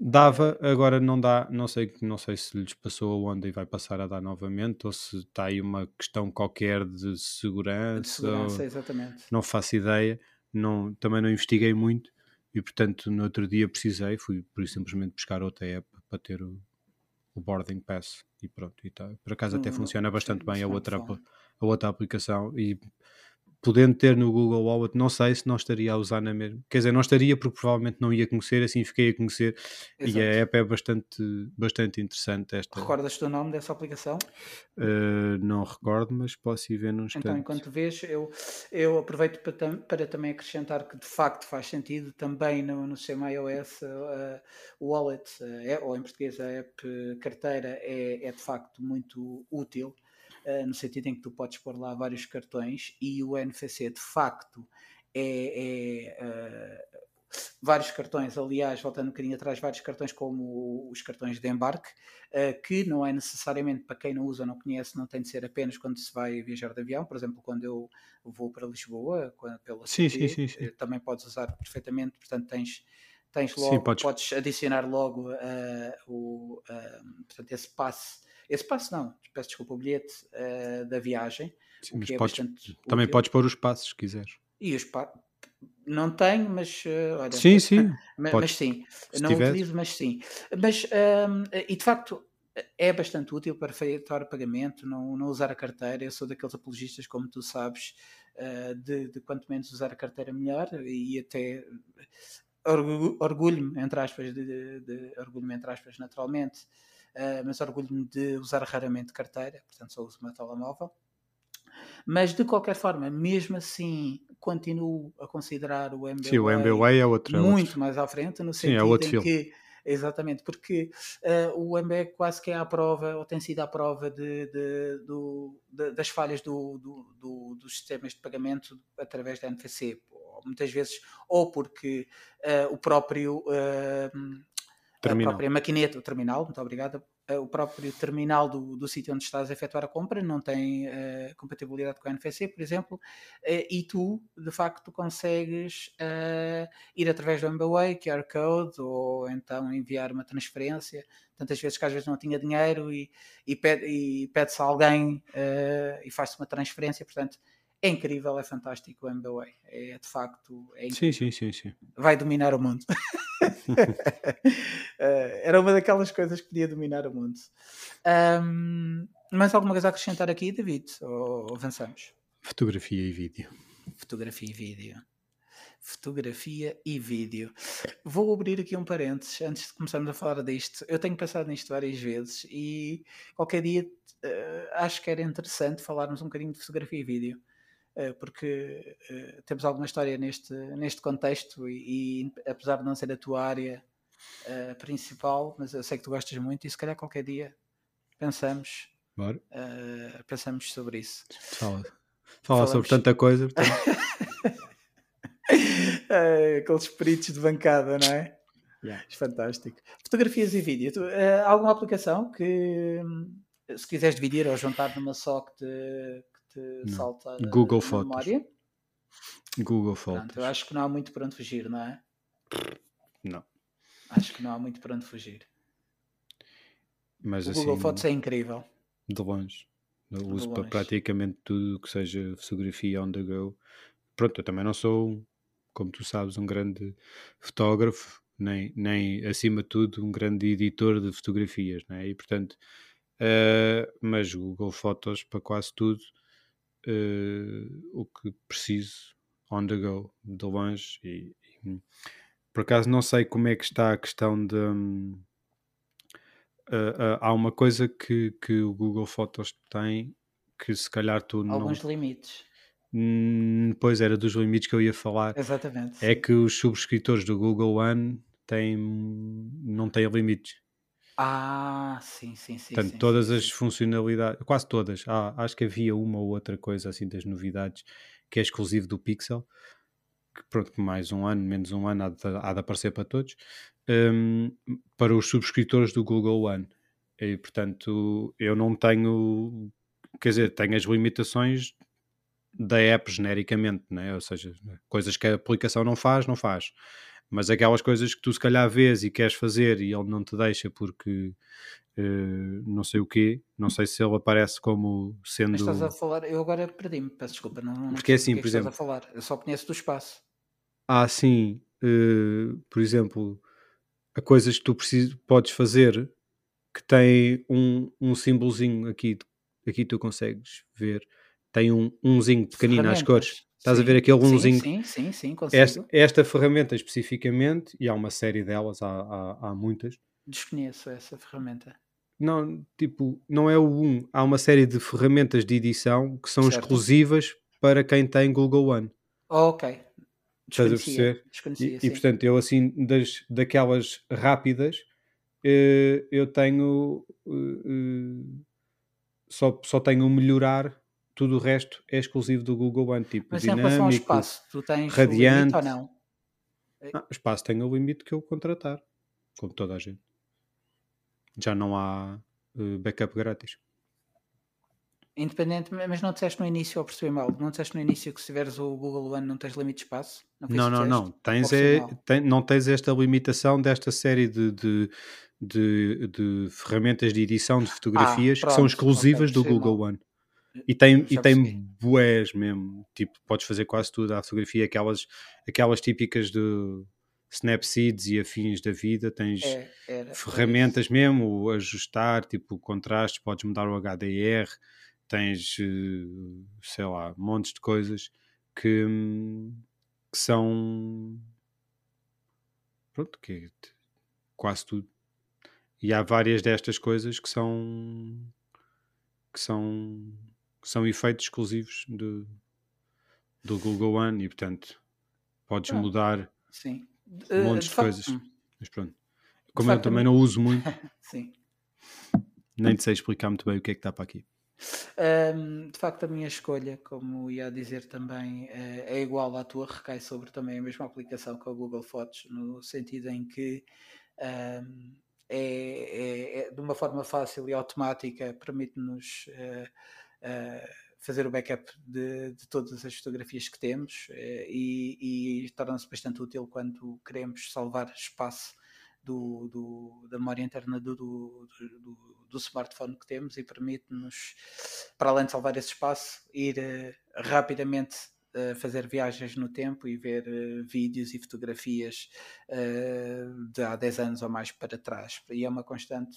Dava, agora não dá, não sei, não sei se lhes passou a onda e vai passar a dar novamente, ou se está aí uma questão qualquer de segurança. De segurança, exatamente. Não faço ideia, não, também não investiguei muito e portanto no outro dia precisei, fui por isso simplesmente buscar outra app para ter o, o boarding pass e pronto, e tá. por acaso até hum, funciona bastante bem a outra, a outra aplicação e podendo ter no Google Wallet, não sei se não estaria a usar na mesma. Quer dizer, não estaria porque provavelmente não ia conhecer, assim fiquei a conhecer. Exato. E a app é bastante, bastante interessante. Esta... Recordas-te o nome dessa aplicação? Uh, não recordo, mas posso ir ver num instante. Então, enquanto vês, eu, eu aproveito para, para também acrescentar que de facto faz sentido também no, no sistema iOS uh, o wallet, uh, ou em português a app carteira, é, é de facto muito útil uh, no sentido em que tu podes pôr lá vários cartões e o NFC de facto é, é uh, vários cartões, aliás, voltando um bocadinho atrás, vários cartões como os cartões de embarque, uh, que não é necessariamente para quem não usa ou não conhece, não tem de ser apenas quando se vai viajar de avião, por exemplo, quando eu vou para Lisboa, pela sim, sim, sim, sim. também podes usar perfeitamente, portanto tens tens logo, podes... podes... adicionar logo uh, o, portanto, esse passe esse passo não, peço desculpa, o bilhete uh, da viagem. Sim, mas é podes, também útil. podes pôr os passos se quiseres. E os passos. Não tenho, mas uh, olha, sim, sim. mas, mas sim, se não tiver. utilizo, mas sim. Mas um, e de facto é bastante útil para efetuar pagamento, não, não usar a carteira. Eu sou daqueles apologistas, como tu sabes, uh, de, de quanto menos usar a carteira melhor e até orgulho-me, entre aspas, de, de, de orgulho-me, entre aspas, naturalmente, uh, mas orgulho-me de usar raramente carteira, portanto só uso o meu telemóvel. Mas de qualquer forma, mesmo assim, continuo a considerar o MBWay, Sim, o MBWay é outro. É muito outro. mais à frente, no Sim, é sentido outro em filme. que Exatamente, porque uh, o MBE quase que é à prova, ou tem sido à prova de, de, do, de, das falhas do, do, dos sistemas de pagamento através da NFC. Muitas vezes, ou porque uh, o próprio. Uh, a própria maquineta, o terminal, muito obrigado, eh, o próprio terminal do, do sítio onde estás a efetuar a compra não tem uh, compatibilidade com a NFC, por exemplo, uh, e tu, de facto, consegues uh, ir através do MBWay, QR Code, ou então enviar uma transferência. Tantas vezes que às vezes não tinha dinheiro e, e, pede, e pede-se a alguém e faz-se uma transferência, portanto, é incrível, é fantástico o MBWay. É de facto. É sim, sim, sim, sim. Vai dominar o mundo. Eh, era uma daquelas coisas que podia dominar o mundo. Um, mais alguma coisa a acrescentar aqui, David? Ou avançamos? Fotografia e vídeo. Fotografia e vídeo. Fotografia e vídeo. Vou abrir aqui um parênteses antes de começarmos a falar disto. Eu tenho pensado nisto várias vezes e qualquer dia uh, acho que era interessante falarmos um bocadinho de fotografia e vídeo. Eh, porque uh, temos alguma história neste, neste contexto e, e, apesar de não ser a tua área uh, principal, mas eu sei que tu gostas muito e se calhar qualquer dia pensamos, pensamos sobre isso. Fala, Fala sobre tanta coisa. Aqueles espíritos de bancada, não é? Yeah. Fantástico. Fotografias e vídeo. Tu, alguma aplicação que, se quiseres dividir ou juntar numa só que te, te não. salta Google na Fotos. memória. Google Fotos. Pronto, eu acho que não há muito para onde fugir, não é? Não. Acho que não há muito para onde fugir. Mas o assim, Google Fotos é incrível. De longe. Eu uso para praticamente tudo que seja fotografia on the go. Pronto, eu também não sou, como tu sabes, um grande fotógrafo, nem, nem acima de tudo um grande editor de fotografias, não é? E portanto, uh, mas Google Fotos para quase tudo uh, o que preciso on the go, de longe. E, e, por acaso não sei como é que está a questão de. Um, uh, uh, há uma coisa que, que o Google Fotos tem que se calhar tu não. Alguns limites. Hum, pois era dos limites que eu ia falar. Exatamente. É sim. que os subscritores do Google One têm, não têm limites. Ah, sim, sim, sim. Portanto, sim, todas sim, as funcionalidades, quase todas, ah, acho que havia uma ou outra coisa assim das novidades que é exclusivo do Pixel, que pronto, mais um ano, menos um ano há de, há de aparecer para todos, um, para os subscritores do Google One. E portanto, eu não tenho, quer dizer, tenho as limitações da app genericamente, né? ou seja, coisas que a aplicação não faz, não faz. Mas aquelas coisas que tu se calhar vês e queres fazer e ele não te deixa porque uh, não sei o quê, não sei se ele aparece como sendo. Mas estás a falar, eu agora perdi-me, peço desculpa, não, não porque é assim, que por exemplo. Estás a falar, eu só conheço do espaço. Ah, sim, uh, por exemplo, a coisas que tu precis, podes fazer que tem um, um símbolozinho aqui, aqui tu consegues ver, tem um umzinho pequenino às cores Estás sim, a ver aquele umzinho? Sim, sim, sim, consigo. Esta, esta, ferramenta especificamente, e há uma série delas, há, há, há, muitas. Desconheço essa ferramenta. Não, tipo, não é o um. Há uma série de ferramentas de edição que são certo. exclusivas para quem tem Google One. Oh, ok. Estás a perceber? E, e, portanto, eu assim, das, daquelas rápidas, eh, eu tenho. Eh, eh, só, só tenho melhorar tudo o resto é exclusivo do Google One, tipo Mas dinâmico, em relação ao espaço, tu tens radiante. ou não? Ah, o espaço tem o limite que eu contratar, como toda a gente. Já não há uh, backup grátis. Independente, mas não disseste no início, ou percebi mal, não disseste no início que se tiveres o Google One não tens limite de espaço? Não, não, não, não. Tens é, tem, não tens esta limitação desta série de, de, de, de ferramentas de edição de fotografias ah, pronto, que são exclusivas okay, do Google mal. One. E tem, e tem bués mesmo. Tipo, podes fazer quase tudo à fotografia, aquelas, aquelas típicas de Snapseeds e afins da vida. Tens é, era, ferramentas era mesmo, ajustar, tipo, contrastes, podes mudar o HDR, tens, eh, sei lá, montes de coisas que, que são pronto, que quase tudo. E há várias destas coisas que são que são, que são efeitos exclusivos do, do Google One e portanto podes Pronto. mudar Sim. um Uh, monte de de facto- coisas. hum, Mas pronto. de Como eu facto, a também não uso muito, Sim. nem te sei explicar muito bem o que é que está para aqui. Ahm, de facto, a minha escolha, como ia dizer também, eh, é igual à tua, recai sobre também a mesma aplicação que o Google Fotos, no sentido em que ahm, é, é- é de uma forma fácil e automática, permite-nos eh, eh, fazer o backup de, de todas as fotografias que temos eh, e, e torna-se bastante útil quando queremos salvar espaço do, do- da memória interna do, do, smartphone que temos e permite-nos, para além de salvar esse espaço, ir eh, rapidamente eh, fazer viagens no tempo e ver eh, vídeos e fotografias de há 10 anos ou mais para trás. E é uma constante,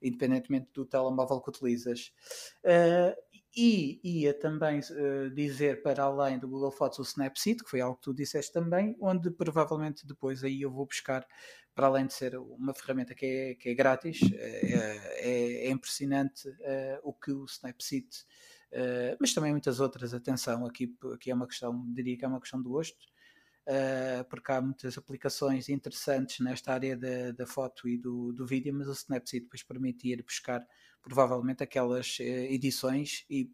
independentemente do telemóvel que utilizas. E ia também eh, dizer para além do Google Fotos o Snapseed, que foi algo que tu disseste também, onde provavelmente depois aí eu vou buscar, para além de ser uma ferramenta que é, que é grátis, eh, é, é impressionante eh, o que o Snapseed, eh, mas também muitas outras, atenção, aqui, aqui é uma questão, diria que é uma questão do gosto, eh, porque há muitas aplicações interessantes nesta área da, da foto e do, do vídeo, mas o Snapseed depois permite ir buscar provavelmente aquelas eh, edições e,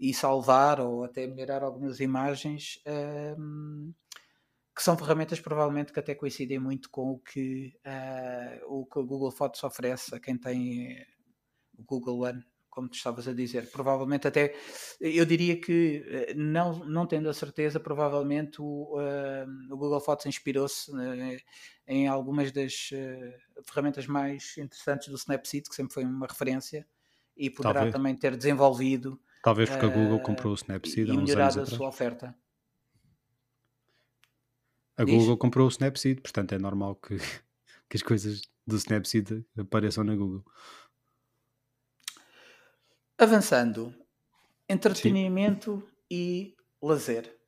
e salvar ou até melhorar algumas imagens ehm, que são ferramentas provavelmente que até coincidem muito com o que, eh, o que o Google Fotos oferece a quem tem eh, o Google One, como tu estavas a dizer. Provavelmente até, eu diria que, eh, não, não tendo a certeza, provavelmente o, eh, o Google Fotos inspirou-se eh, em algumas das eh, ferramentas mais interessantes do Snapseed, que sempre foi uma referência, e poderá Talvez. também ter desenvolvido Talvez porque a Google comprou o e Snapseed há uns anos melhorado a atrás. sua oferta. A Diz. Google comprou o Snapseed, portanto é normal que, que as coisas do Snapseed apareçam na Google. Avançando, entretenimento e lazer.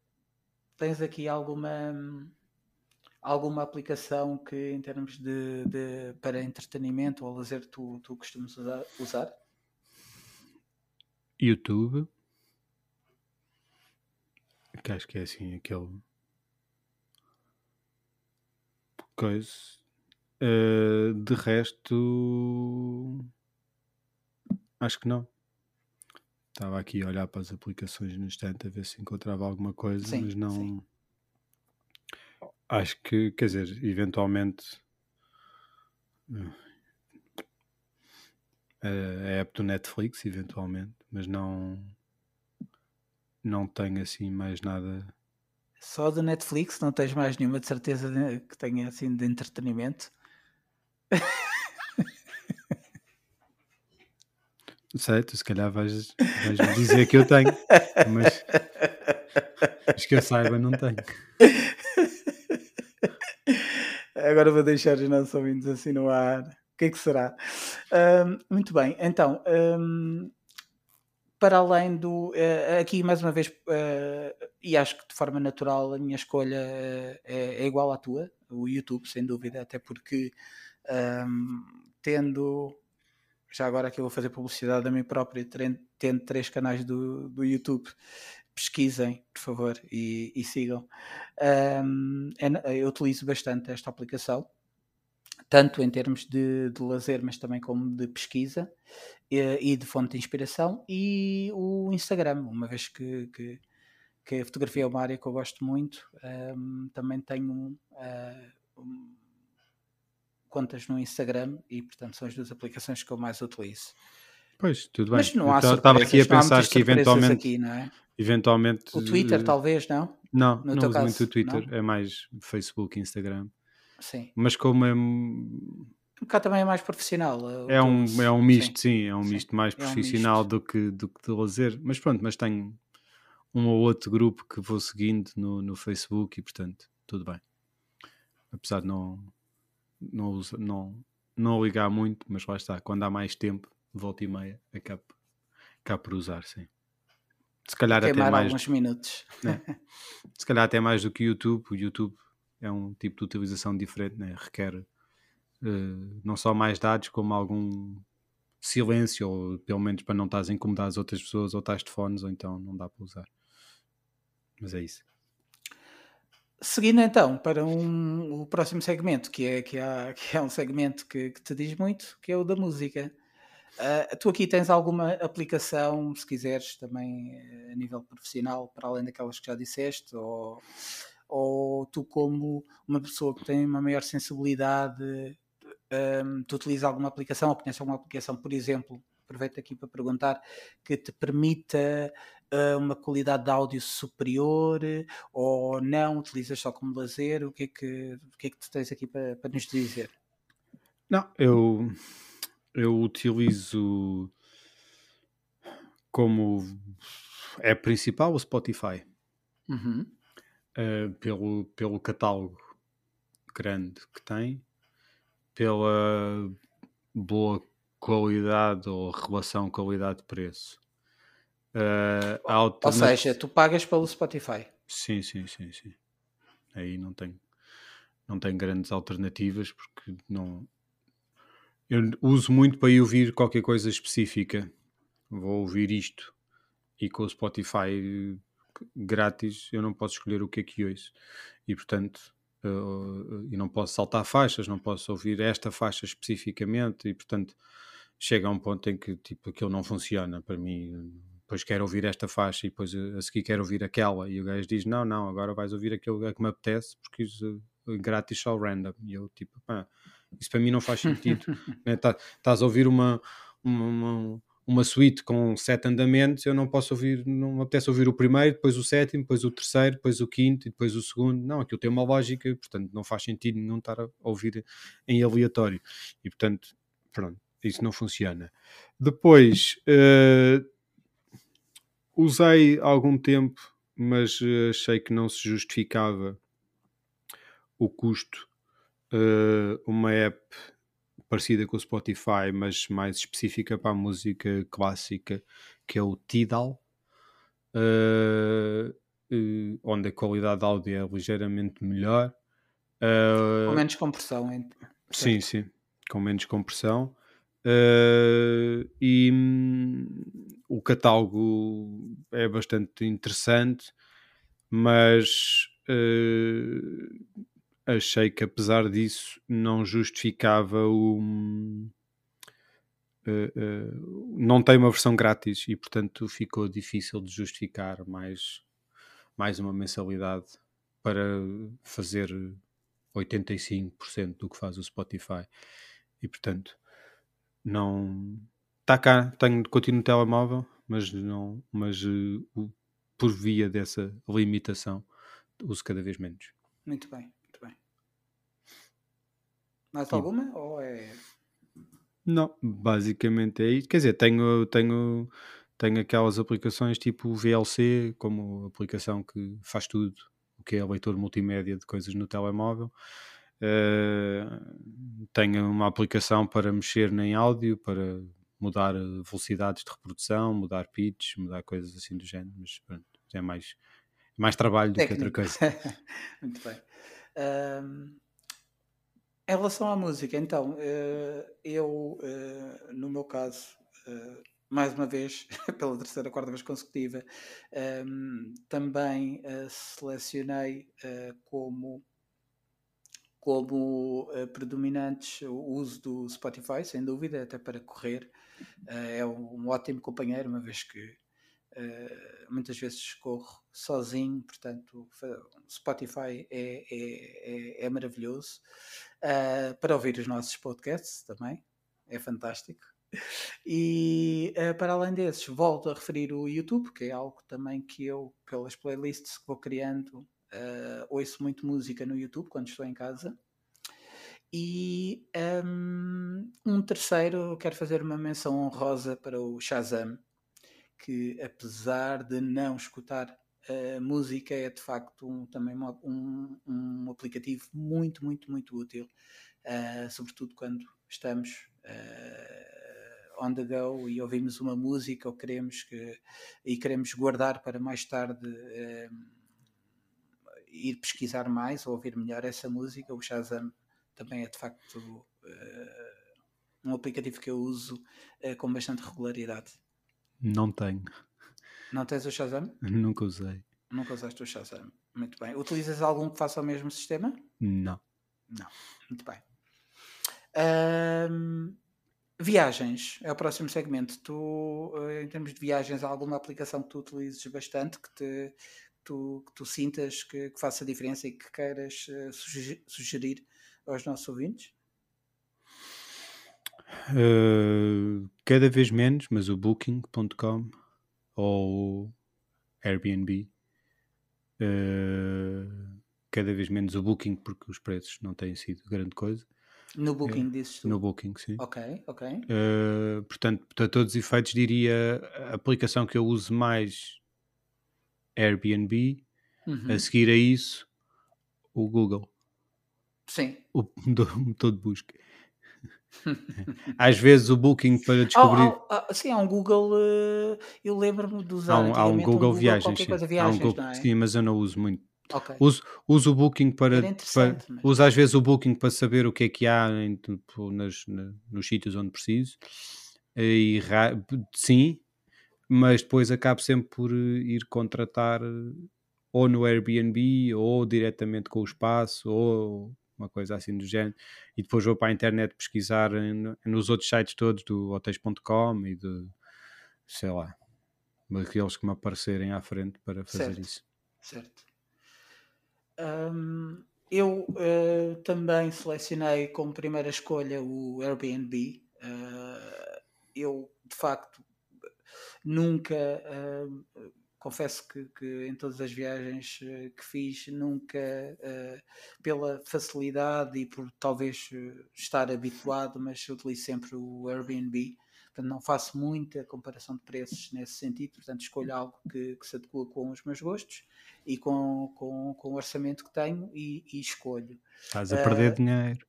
Tens aqui alguma alguma aplicação que em termos de, de- para entretenimento ou lazer tu, tu costumas usar? YouTube, que acho que é assim aquele coisa. Eh, de resto, acho que não. Estava aqui a olhar para as aplicações no instante a ver se encontrava alguma coisa, Sim, mas não. sim. Acho que, quer dizer, eventualmente eh, a app do Netflix, eventualmente, mas não não tenho assim mais nada. Só do Netflix, não tens mais nenhuma de certeza que tenha assim de entretenimento? Não sei, tu se calhar vais, vais dizer que eu tenho, mas, mas que eu saiba, não tenho. Agora vou deixar os nossos ouvintes assim no ar. O que é que será? Ahm, muito bem, então, ahm, para além do. eh, aqui, mais uma vez, eh, e acho que de forma natural a minha escolha eh, é, é igual à tua, o YouTube, sem dúvida, até porque ahm, tendo. Já agora que eu vou fazer publicidade a mim próprio, tendo três canais do, do YouTube, pesquisem, por favor, e, e sigam. Ahm, é eu utilizo bastante esta aplicação, tanto em termos de, de lazer, mas também como de pesquisa eh, e de fonte de inspiração, e o Instagram, uma vez que, que, que a fotografia é uma área que eu gosto muito, ahm, também tenho ah, um, contas no Instagram e, portanto, são as duas aplicações que eu mais utilizo. Pois, tudo bem. Mas não há Estava aqui a pensar que eventualmente, aqui, é? eventualmente O Twitter, talvez, não? Não, No não uso muito caso, o Twitter, não? é mais Facebook, Instagram. Sim. Mas como é, Cá também é mais profissional. é, o um, é um sim. misto, sim, é um sim, misto mais é um profissional misto. do que, do que de lazer. Mas pronto, mas tenho um ou outro grupo que vou seguindo no, no Facebook e portanto, tudo bem. Apesar de não, não, não, não ligar muito, mas lá está, quando há mais tempo, volta e meia, acabo, acabo por usar, sim. Se calhar até Queimar mais, alguns minutos. se calhar até mais do que o YouTube. O YouTube é um tipo de utilização diferente, né? requer uh, não só mais dados, como algum silêncio, ou pelo menos para não estás a incomodar as outras pessoas, ou estás de fones, ou então não dá para usar. Mas é isso. Seguindo então para um, o próximo segmento, que é, que que é um segmento que, que, te diz muito, que é o da música. Uh, tu aqui tens alguma aplicação, se quiseres, também eh, a nível profissional, para além daquelas que já disseste, ou, ou tu, como uma pessoa que tem uma maior sensibilidade, um, tu utilizas alguma aplicação ou conheces alguma aplicação, por exemplo, aproveito aqui para perguntar, que te permita uma qualidade de áudio superior ou não, utilizas só como lazer? O que é que, o que, é que tu tens aqui para, para nos dizer? Não, eu, eu utilizo como é principal o Spotify. Uhum. Uh, pelo, pelo catálogo grande que tem, pela boa qualidade ou relação qualidade-preço. Uh, Ou seja, tu pagas pelo Spotify. Sim, sim, sim, sim. Aí não tem, não tem grandes alternativas porque não. Eu uso muito para ir ouvir qualquer coisa específica. Vou ouvir isto e com o Spotify grátis eu não posso escolher o que é que ouço. E portanto, uh, e não posso saltar faixas, não posso ouvir esta faixa especificamente e portanto chega a um ponto em que tipo aquilo não funciona para mim depois quero ouvir esta faixa e depois a seguir quero ouvir aquela e o gajo diz não, não, agora vais ouvir aquilo que me apetece porque isso é grátis só random e eu tipo, pá, isso para mim não faz sentido né? Tá, estás a ouvir uma, uma, uma suíte com sete andamentos eu não posso ouvir, não me apetece ouvir o primeiro depois o sétimo, depois o terceiro depois o quinto e depois o segundo, não, aquilo tem uma lógica portanto não faz sentido nenhum estar a ouvir em aleatório e portanto, pronto isso não funciona. Depois, uh, usei algum tempo, mas uh, achei que não se justificava o custo. Uh, uma app parecida com o Spotify, mas mais específica para a música clássica, que é o Tidal, onde a qualidade de áudio é ligeiramente melhor. com menos compressão, hein? Sim, sim, com menos compressão. Uh, e hum, o catálogo é bastante interessante, mas uh, achei que apesar disso não justificava o. Uh, não tem uma versão grátis e portanto ficou difícil de justificar mais, mais uma mensalidade para fazer 85% do que faz o Spotify e portanto não está cá, tenho, continuo no telemóvel, mas não, mas uh, por via dessa limitação uso cada vez menos. Muito bem, muito bem. Mais alguma? Ou é... Não, basicamente é isso. Quer dizer, tenho, tenho, tenho aquelas aplicações tipo VLC, como aplicação que faz tudo, o que é leitor multimédia de coisas no telemóvel. Uh, tenho uma aplicação para mexer em áudio, para mudar velocidades de reprodução, mudar pitch, mudar coisas assim do género, mas pronto, é mais, mais trabalho do Técnico. que outra coisa. Muito bem. Um, em relação à música, então, uh, eu, uh, no meu caso, mais uma vez, pela terceira, quarta vez consecutiva, um, também selecionei como como uh, predominantes o uso do Spotify, sem dúvida, até para correr. Uh, é um, ótimo companheiro, uma vez que uh, muitas vezes corro sozinho, portanto, o Spotify é, é, é, é maravilhoso. para ouvir os nossos podcasts também, é fantástico. E para além desses, volto a referir o YouTube, que é algo também que eu, pelas playlists que vou criando, Uh, ouço muito música no YouTube quando estou em casa. E um, um terceiro, quero fazer uma menção honrosa para o Shazam, que apesar de não escutar uh, música, é de facto um, também um, um aplicativo muito, muito, muito útil, uh, sobretudo quando estamos uh, on the go e ouvimos uma música ou queremos que, e queremos guardar para mais tarde ir pesquisar mais ou ouvir melhor essa música, o Shazam também é de facto uh, um aplicativo que eu uso uh, com bastante regularidade. Não tenho. Não tens o Shazam? Nunca usei. Nunca usaste o Shazam. Muito bem. Utilizas algum que faça o mesmo sistema? Não. Não. Muito bem. Um, viagens é o próximo segmento. Tu, eh, em termos de viagens, há alguma aplicação que tu utilizes bastante que te tu, que tu sintas que, que, faça diferença e que queiras uh, sugerir, aos nossos ouvintes? Uh, cada vez menos, mas o Booking.com ou Airbnb. Uh, cada vez menos o Booking, porque os preços não têm sido grande coisa. No Booking, dizes tu? No Booking, sim. Ok, ok. Uh, portanto, para todos os efeitos, diria a aplicação que eu uso mais Airbnb. Uhum. A seguir a isso, o Google. Sim. O motor de busca. Às vezes o Booking para descobrir. Oh, oh, oh, sim, há um Google. Uh, eu lembro-me de usar. Há um, há um Google, um Google Viagens. Sim. Viagens, um Google, é? sim, mas eu não uso muito. Okay. Uso, uso o Booking para, para mas... uso às vezes o Booking para saber o que é que há em, tipo, nas, na, nos sítios onde preciso e sim, mas depois acabo sempre por eh, ir contratar eh, ou no Airbnb ou diretamente com o espaço ou uma coisa assim do género e depois vou para a internet pesquisar em, nos outros sites todos do hotéis.com e de sei lá aqueles que me aparecerem à frente para fazer certo. isso certo eu uh, também selecionei como primeira escolha o Airbnb. Uh, eu, de facto, nunca, uh, confesso que, que, em todas as viagens que fiz, nunca, pela facilidade e por talvez estar habituado, mas utilizo sempre o Airbnb. Portanto, não faço muita comparação de preços nesse sentido, portanto, escolho algo que, que se adequa com os meus gostos e com, com, com o orçamento que tenho e, e escolho. Estás a perder uh, dinheiro.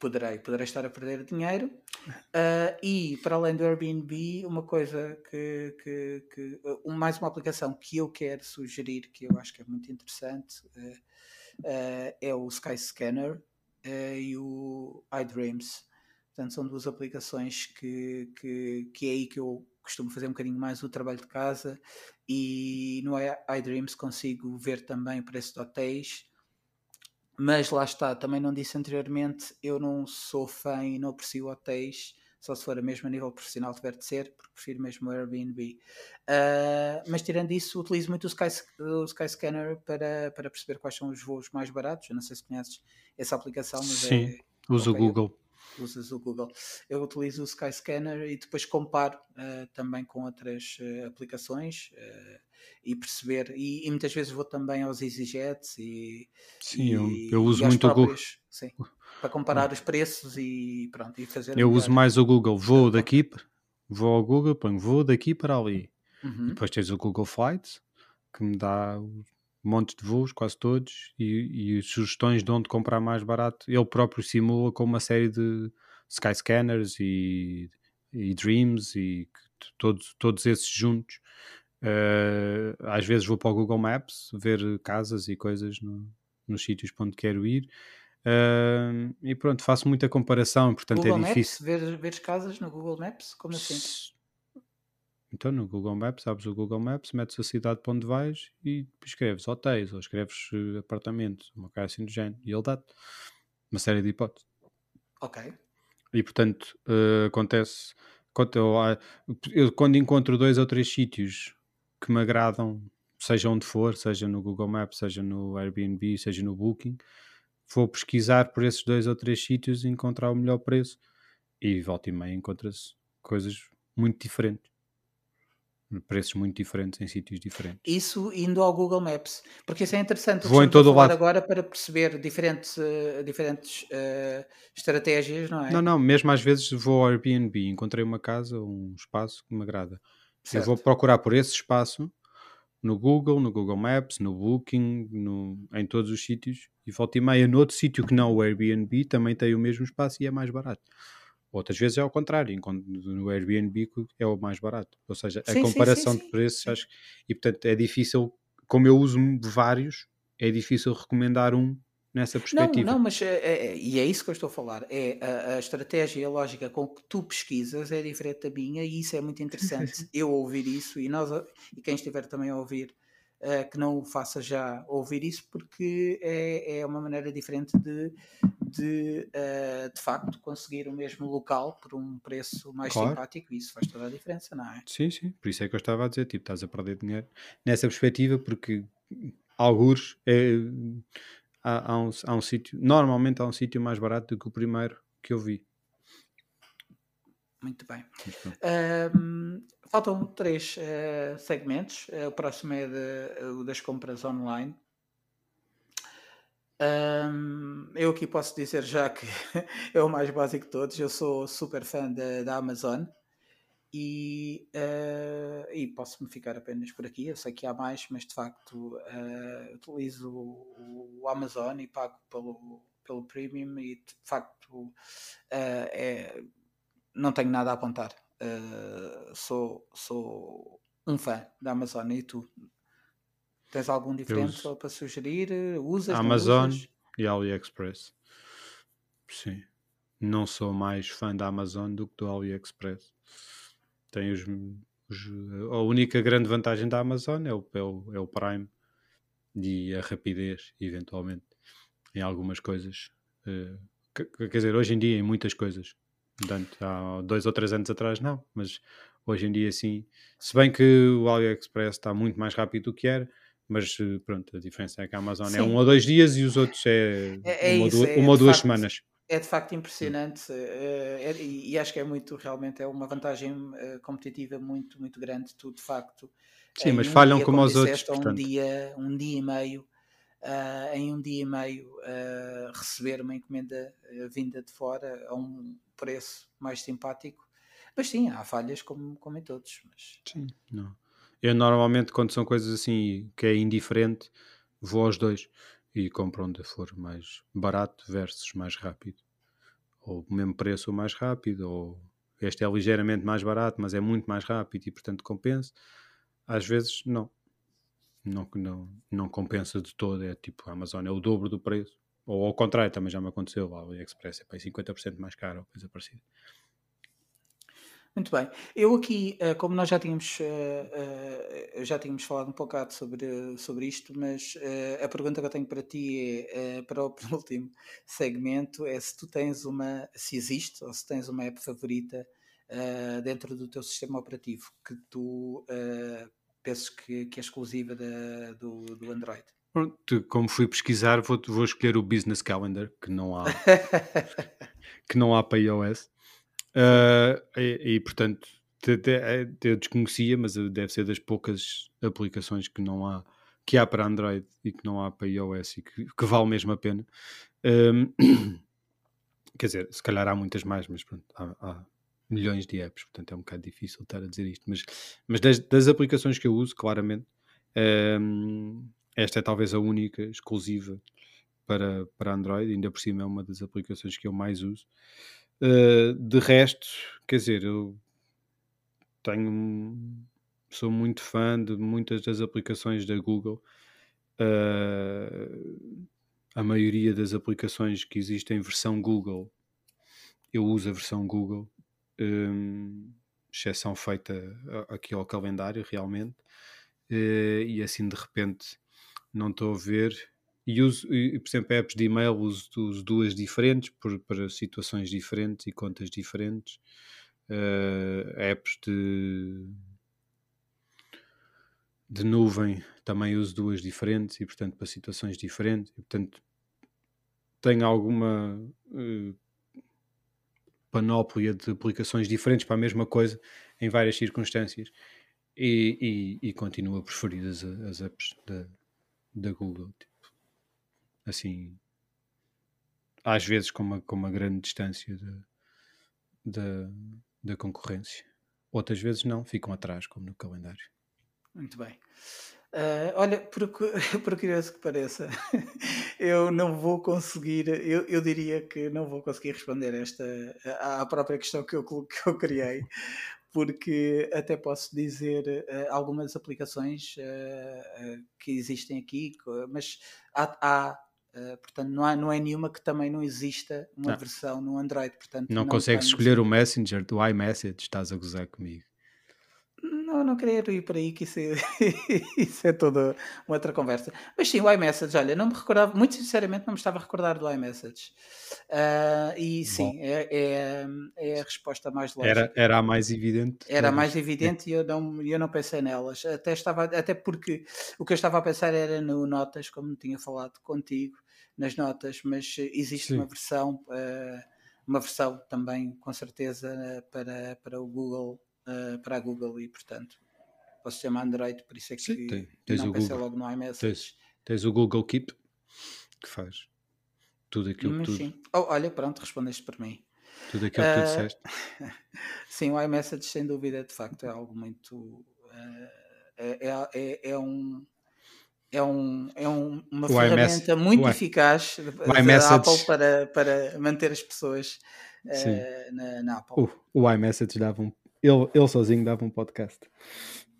Poderei, poderei estar a perder dinheiro. Uh, e para além do Airbnb, uma coisa que, que, que uh, mais uma aplicação que eu quero sugerir, que eu acho que é muito interessante, é o Skyscanner e o iDreams. Portanto, são duas aplicações que, que, que é aí que eu costumo fazer um bocadinho mais o trabalho de casa e no iDreams consigo ver também o preço de hotéis. Mas lá está, também não disse anteriormente, eu não sou fã e não aprecio hotéis, só se for a mesmo a nível profissional tiver de ser, porque prefiro mesmo o Airbnb. Uh, mas tirando isso, utilizo muito o, Sky, o Skyscanner para, para perceber quais são os voos mais baratos. Eu não sei se conheces essa aplicação, mas Sim, é, uso o Google usas o Google. Eu utilizo o Skyscanner e depois comparo uh, também com outras uh, aplicações uh, e perceber. E, e, muitas vezes vou também aos EasyJets e. Sim, e, eu, eu, uso muito o Google. Sim, para comparar os preços e pronto. E fazer eu uso mais o Google. Vou daqui, vou ao Google, ponho vou daqui para ali. Uhum. Depois tens o Google Flights que me dá montes de voos, quase todos, e, e sugestões de onde comprar mais barato. Ele próprio simula com uma série de Skyscanners e, e Dreams e todos, todos esses juntos. Uh, às vezes vou para o Google Maps ver casas e coisas no, nos sítios para onde quero ir. Uh, e pronto, faço muita comparação, portanto Google é difícil. Maps, ver, ver casas no Google Maps? Como assim? Então no Google Maps, abres o Google Maps, metes a cidade para onde vais e escreves hotéis ou escreves uh, apartamentos, uma coisa assim do género, e ele dá-te uma série de hipóteses. Ok. E portanto, uh, acontece. Quando eu, eu, quando encontro dois ou três sítios que me agradam, seja onde for, seja no Google Maps, seja no Airbnb, seja no Booking, vou pesquisar por esses dois ou três sítios e encontrar o melhor preço. E volta e meia encontra-se coisas muito diferentes preços muito diferentes em sítios diferentes. Isso indo ao Google Maps, porque isso é interessante. Vou em todo o lado agora para perceber diferentes, uh, diferentes uh, estratégias, não é? Não, não, mesmo às vezes vou ao Airbnb, encontrei uma casa, um espaço que me agrada. Certo. Eu vou procurar por esse espaço no Google, no Google Maps, no Booking, no, em todos os sítios e volta e meia no outro sítio que não o Airbnb também tem o mesmo espaço e é mais barato. Outras vezes é ao contrário, no Airbnb é o mais barato. Ou seja, a sim, comparação sim, sim, de preços, acho, e portanto é difícil, como eu uso vários, é difícil recomendar um nessa perspectiva. Não, não, mas é, é, e é isso que eu estou a falar. É a, a, estratégia e a lógica com que tu pesquisas é diferente da minha e isso é muito interessante. eu ouvir isso e nós e quem estiver também a ouvir uh, que não faça já ouvir isso porque é, é uma maneira diferente de de, uh, de facto conseguir o mesmo local por um preço mais claro. simpático e isso faz toda a diferença, não é? Sim, sim, por isso é que eu estava a dizer, tipo, estás a perder dinheiro nessa perspectiva porque alguns é, há, há, um, há um sítio, normalmente há um sítio mais barato do que o primeiro que eu vi. Muito bem. Um, faltam três uh, segmentos. Uh, o próximo é de, uh, das compras online. Um, eu aqui posso dizer já que é o mais básico de todos. Eu sou super fã da, da Amazon e, uh, e posso-me ficar apenas por aqui. Eu sei que há mais, mas de facto uh, utilizo o, Amazon e pago pelo, pelo Premium e de facto uh, é, não tenho nada a apontar. sou, sou um fã da Amazon e tu Tens algum diferente só para sugerir? Usas? Amazon e AliExpress. Sim. Não sou mais fã da Amazon do que do AliExpress. Tem os, os, a única grande vantagem da Amazon é o, é o, é o Prime e a rapidez, eventualmente, em algumas coisas. Uh, quer dizer, hoje em dia, em muitas coisas. Portanto, há dois ou três anos atrás, não, mas hoje em dia, sim. Se bem que o AliExpress está muito mais rápido do que era, mas eh, pronto, a diferença é que a Amazon é Sim. é um ou dois dias e os outros é, é, é uma, isso, ou, duas, é uma ou duas facto, semanas. É de facto impressionante uh, e acho que é muito, realmente, é uma vantagem uh, competitiva muito, muito grande. Tu, de facto, Sim, mas um falham dia, como os outros. Um, dia, um dia e meio, uh, em um dia e meio, receber uma encomenda vinda de fora a um preço mais simpático. Mas sim, há falhas como, como em todos. Mas... Sim, não. Eu normalmente, quando são coisas assim que é indiferente, vou aos dois e compro onde for mais barato versus mais rápido. Ou o mesmo preço ou mais rápido, ou este é ligeiramente mais barato, mas é muito mais rápido e portanto compensa. Às vezes não. Não, não, não compensa de todo. É tipo, a Amazon é o dobro do preço. Ou ao contrário, também já me aconteceu. O AliExpress é para 50% mais caro ou coisa parecida. Muito bem. Eu aqui, eh, como nós já tínhamos, eh, eh, já tínhamos falado um bocado sobre, sobre isto, mas a pergunta que eu tenho para ti é, para o penúltimo segmento, é se tu tens uma, se existe, ou se tens uma app favorita dentro do teu sistema operativo que tu penses que, que é exclusiva da, do, do Android. Pronto, como fui pesquisar, vou, vou escolher o Business Calendar, que não há, que não há para iOS. Uh, e, e, portanto, é, eu desconhecia, mas deve ser das poucas aplicações que não há que há para Android e que não há para iOS e que, que vale mesmo a pena. Um, quer dizer, se calhar há muitas mais, mas pronto, há, há, milhões de apps, portanto é um bocado difícil estar a dizer isto. Mas, mas das, das aplicações que eu uso, claramente, um, esta é talvez a única exclusiva para, para Android, ainda por cima é uma das aplicações que eu mais uso. Uh, de resto, quer dizer, eu tenho sou muito fã de muitas das aplicações da Google. Uh, a maioria das aplicações que existem em versão Google, eu uso a versão Google, um, exceção feita aqui ao calendário, realmente. Uh, e assim de repente não estou a ver e uso, e, por exemplo, apps de e-mail uso, uso duas diferentes por, para situações diferentes e contas diferentes. Uh, apps de, de nuvem também uso duas diferentes e, portanto, para situações diferentes. E, portanto, tenho alguma uh, panóplia de aplicações diferentes para a mesma coisa em várias circunstâncias. E, e, e continuo a preferir as, as apps da, da Google. Assim, às vezes com uma, com uma grande distância da, da concorrência. Outras vezes não, ficam atrás, como no calendário. Muito bem. Uh, olha, por, por curioso que pareça, eu não vou conseguir, eu, eu diria que não vou conseguir responder esta à própria questão que eu, que eu criei, porque até posso dizer uh, algumas aplicações uh, que existem aqui, mas há, há portanto, não, há, não é nenhuma que também não exista uma não. versão no Android. Portanto, não, não consegues escolher o Messenger do iMessage, estás a gozar comigo. Não, não queria ir por aí, que isso é, isso é toda uma outra conversa. Mas sim, o iMessage, olha, não me recordava, muito sinceramente, não me estava a recordar do iMessage. Uh, e sim, é, é, é, a resposta mais lógica. Era, era a mais evidente. Era a mais evidente e eu não, eu não pensei nelas. Até, estava, até porque o que eu estava a pensar era no Notas, como tinha falado contigo, nas notas, mas existe sim. uma versão. Uh, uma versão também, com certeza, para, para o Google para a Google e, portanto, para o sistema Android, por isso é que Sim, tem, tens não o pensei Google, logo no iMessage. Tens, tens o Google Keep, que faz tudo aquilo Mas, que tu... Sim. Oh, olha, pronto, respondeste para mim. Tudo aquilo que tu disseste. sim, o iMessage, sem dúvida, de facto, é algo muito... Uh, é, é, é, um é, um, é um, uma o ferramenta iMess... muito eficaz da Apple para, para manter as pessoas uh, na, na, Apple. O, o iMessage dava um ele, ele sozinho dava um podcast.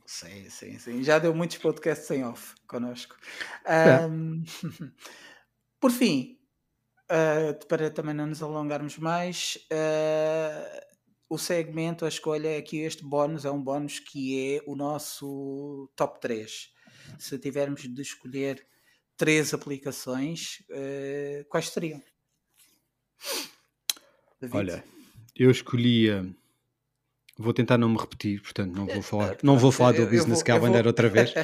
Sim, sim, sim. Já deu muitos podcasts em off connosco. Um, por fim, uh, para também não nos alongarmos mais, uh, o segmento, a escolha é que este bónus é um bónus que é o nosso top 3. Se tivermos de escolher três aplicações, uh, quais seriam? David? Olha, eu escolhia Vou tentar não me repetir, portanto não vou falar, não vou falar do Business Calendar outra vez.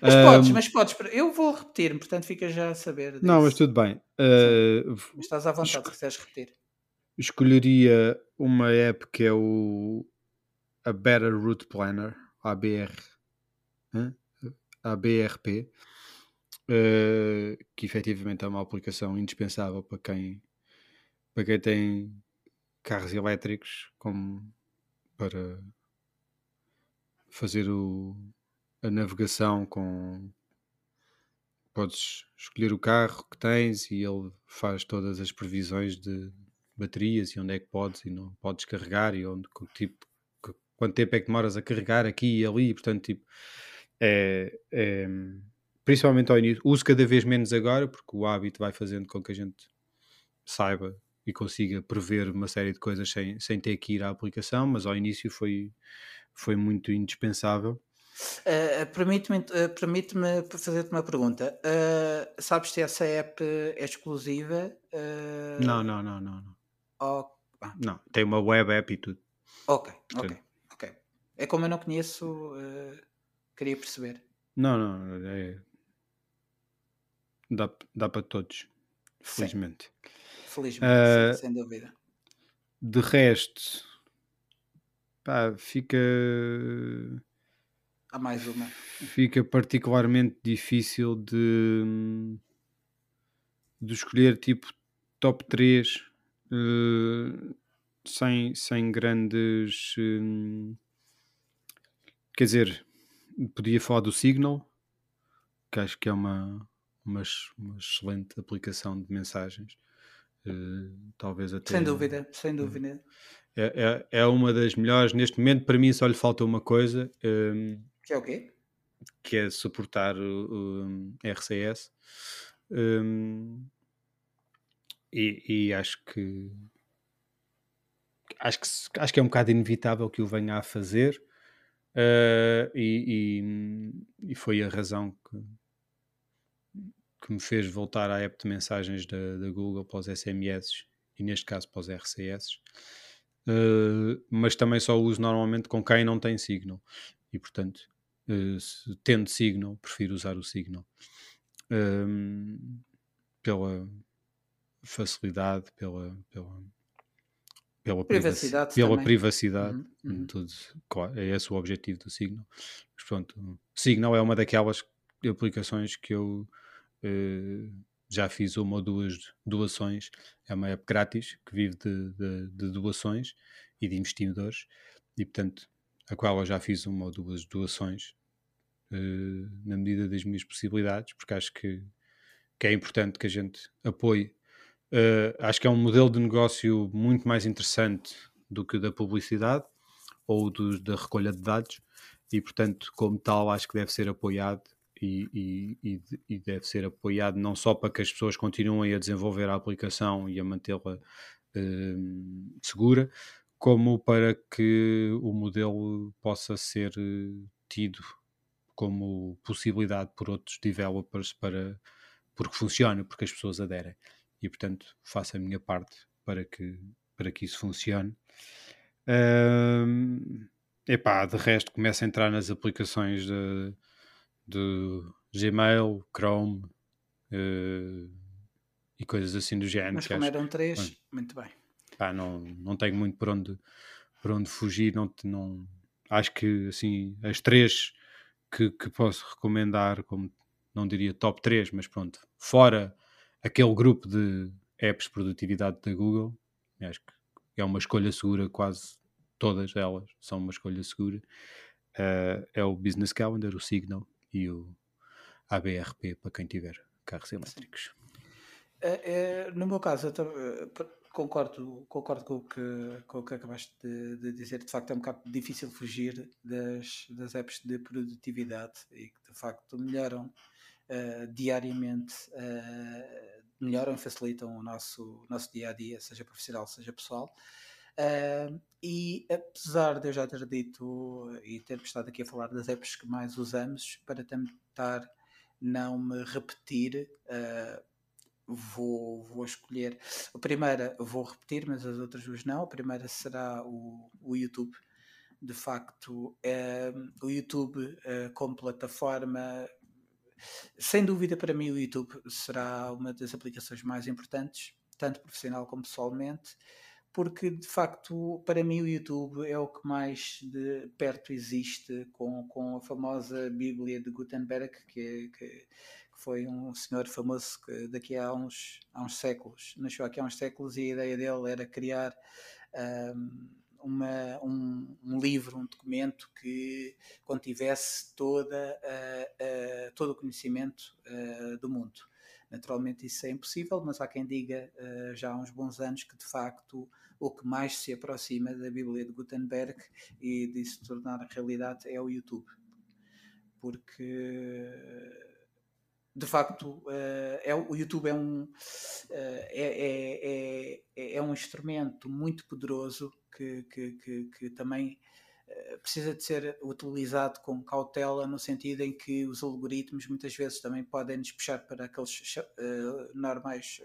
mas um, podes, mas podes, eu vou repetir, portanto fica já a saber. Disso. Não, mas tudo bem. Uh, estás à vontade se quiseres repetir. Escolheria uma app que é o a Better Route Planner, ABR, hein? ABRP, uh, que efetivamente é uma aplicação indispensável para quem, para quem tem carros elétricos, como para fazer o, a navegação com. Podes escolher o carro que tens e ele faz todas as previsões de baterias e onde é que podes e não podes carregar e onde, tipo, quanto tempo é que demoras a carregar aqui e ali, portanto, tipo, é, é, principalmente ao início, uso cada vez menos agora, porque o hábito vai fazendo com que a gente saiba e consiga prever uma série de coisas sem, sem ter que ir à aplicação, mas ao início foi, foi muito indispensável. Uh, Permite-me uh, permite fazer-te uma pergunta. Uh, sabes se essa app é exclusiva? Não, não, não, não. Não. Oh, ah. não, tem uma web app e tudo. Ok, ok, ok. É como eu não conheço, queria perceber. Não, não, é... dá, dá para todos, felizmente. Sim. Felizmente, uh, sem dúvida. De resto, pá, fica. Há mais uma. Fica particularmente difícil de, de escolher tipo top 3 uh, sem, sem grandes. Uh, quer dizer, podia falar do Signal, que acho que é uma, uma, uma excelente aplicação de mensagens. Eh, talvez até. Sem dúvida, sem dúvida. É, é, é, uma das melhores. Neste momento, para mim, só lhe falta uma coisa. Um, ehm, que é o quê? Que é suportar o, RCS. Um, e, e, acho que acho que acho que é um bocado inevitável que o venha a fazer uh, e, e, e, foi a razão que, que me fez voltar à app de mensagens da, da Google para os SMS e neste caso para os RCS. Uh, eh, mas também só uso normalmente com quem não tem Signal e portanto uh, se, tendo Signal prefiro usar o Signal uh, pela facilidade pela, pela, pela privacidade, pela privacidade uhum, uhum. Tudo, claro, é esse o objetivo do Signal mas pronto, Signal é uma daquelas aplicações que eu Uh, já fiz uma ou duas doações. É uma app grátis que vive de, de, de, doações e de investidores, e portanto, a qual eu já fiz uma ou duas doações uh, na medida das minhas possibilidades, porque acho que, que é importante que a gente apoie. Uh, acho que é um modelo de negócio muito mais interessante do que o da publicidade, ou do, da recolha de dados e, portanto, como tal, acho que deve ser apoiado e, e, e, deve ser apoiado não só para que as pessoas continuem a desenvolver a aplicação e a mantê-la uh, segura, como para que o modelo possa ser eh, tido como possibilidade por outros developers para porque funciona, porque as pessoas aderem. E portanto faço a minha parte para que, para que isso funcione. Um, epá, de resto começo a entrar nas aplicações de, de Gmail, Chrome uh, e coisas assim do género. Mas como eram três, muito bem. Pá, não, não tenho muito por onde, por onde fugir. Não, não, acho que assim, as três que, que posso recomendar, como não diria top 3, mas pronto, fora aquele grupo de apps de produtividade da Google, acho que é uma escolha segura, quase todas elas são uma escolha segura. Uh, é o Business Calendar, o Signal e o ABRP para quem tiver carros elétricos. É, é, no meu caso, concordo, concordo com, o que, com o que acabaste de, de, dizer. De facto, é um bocado difícil fugir das, das apps de produtividade e que de facto melhoram uh, diariamente, uh, melhoram e facilitam o nosso, nosso dia a dia, seja profissional, seja pessoal. Uh, e apesar de eu já ter dito e ter estado aqui a falar das apps que mais usamos, para tentar não me repetir, uh, vou, vou escolher. A primeira vou repetir, mas as outras duas não. A primeira será o, o YouTube. De facto, é, o YouTube é, como plataforma, sem dúvida para mim, o YouTube será uma das aplicações mais importantes, tanto profissional como pessoalmente porque de facto para mim o YouTube é o que mais de perto existe com, com a famosa Bíblia de Gutenberg, que, que, foi um senhor famoso que daqui a uns, há uns séculos, nasceu aqui há uns séculos e a ideia dele era criar um, uma, um, um, livro, um documento que contivesse toda, todo o conhecimento do mundo. Naturalmente isso é impossível, mas há quem diga já há uns bons anos que de facto o que mais se aproxima da Bíblia de Gutenberg e de se tornar realidade é o YouTube. Porque de facto, uh, é, o YouTube é um, uh, é, é, é, um instrumento muito poderoso que, que, que, que também uh, precisa de ser utilizado com cautela, no sentido em que os algoritmos muitas vezes também podem nos puxar para aqueles normais,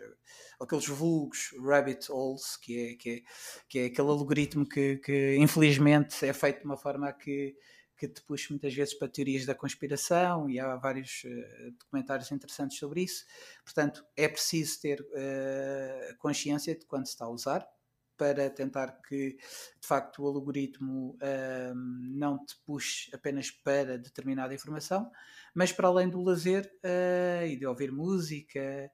aqueles vulgos rabbit holes, que é, que é, que é aquele algoritmo que, que infelizmente é feito de uma forma que que te puxa muitas vezes para teorias da conspiração e há vários uh, documentários interessantes sobre isso. Portanto, é preciso ter uh, consciência de quando se está a usar para tentar que de facto o algoritmo uh, não te puxe apenas para determinada informação, mas para além do lazer e de ouvir música,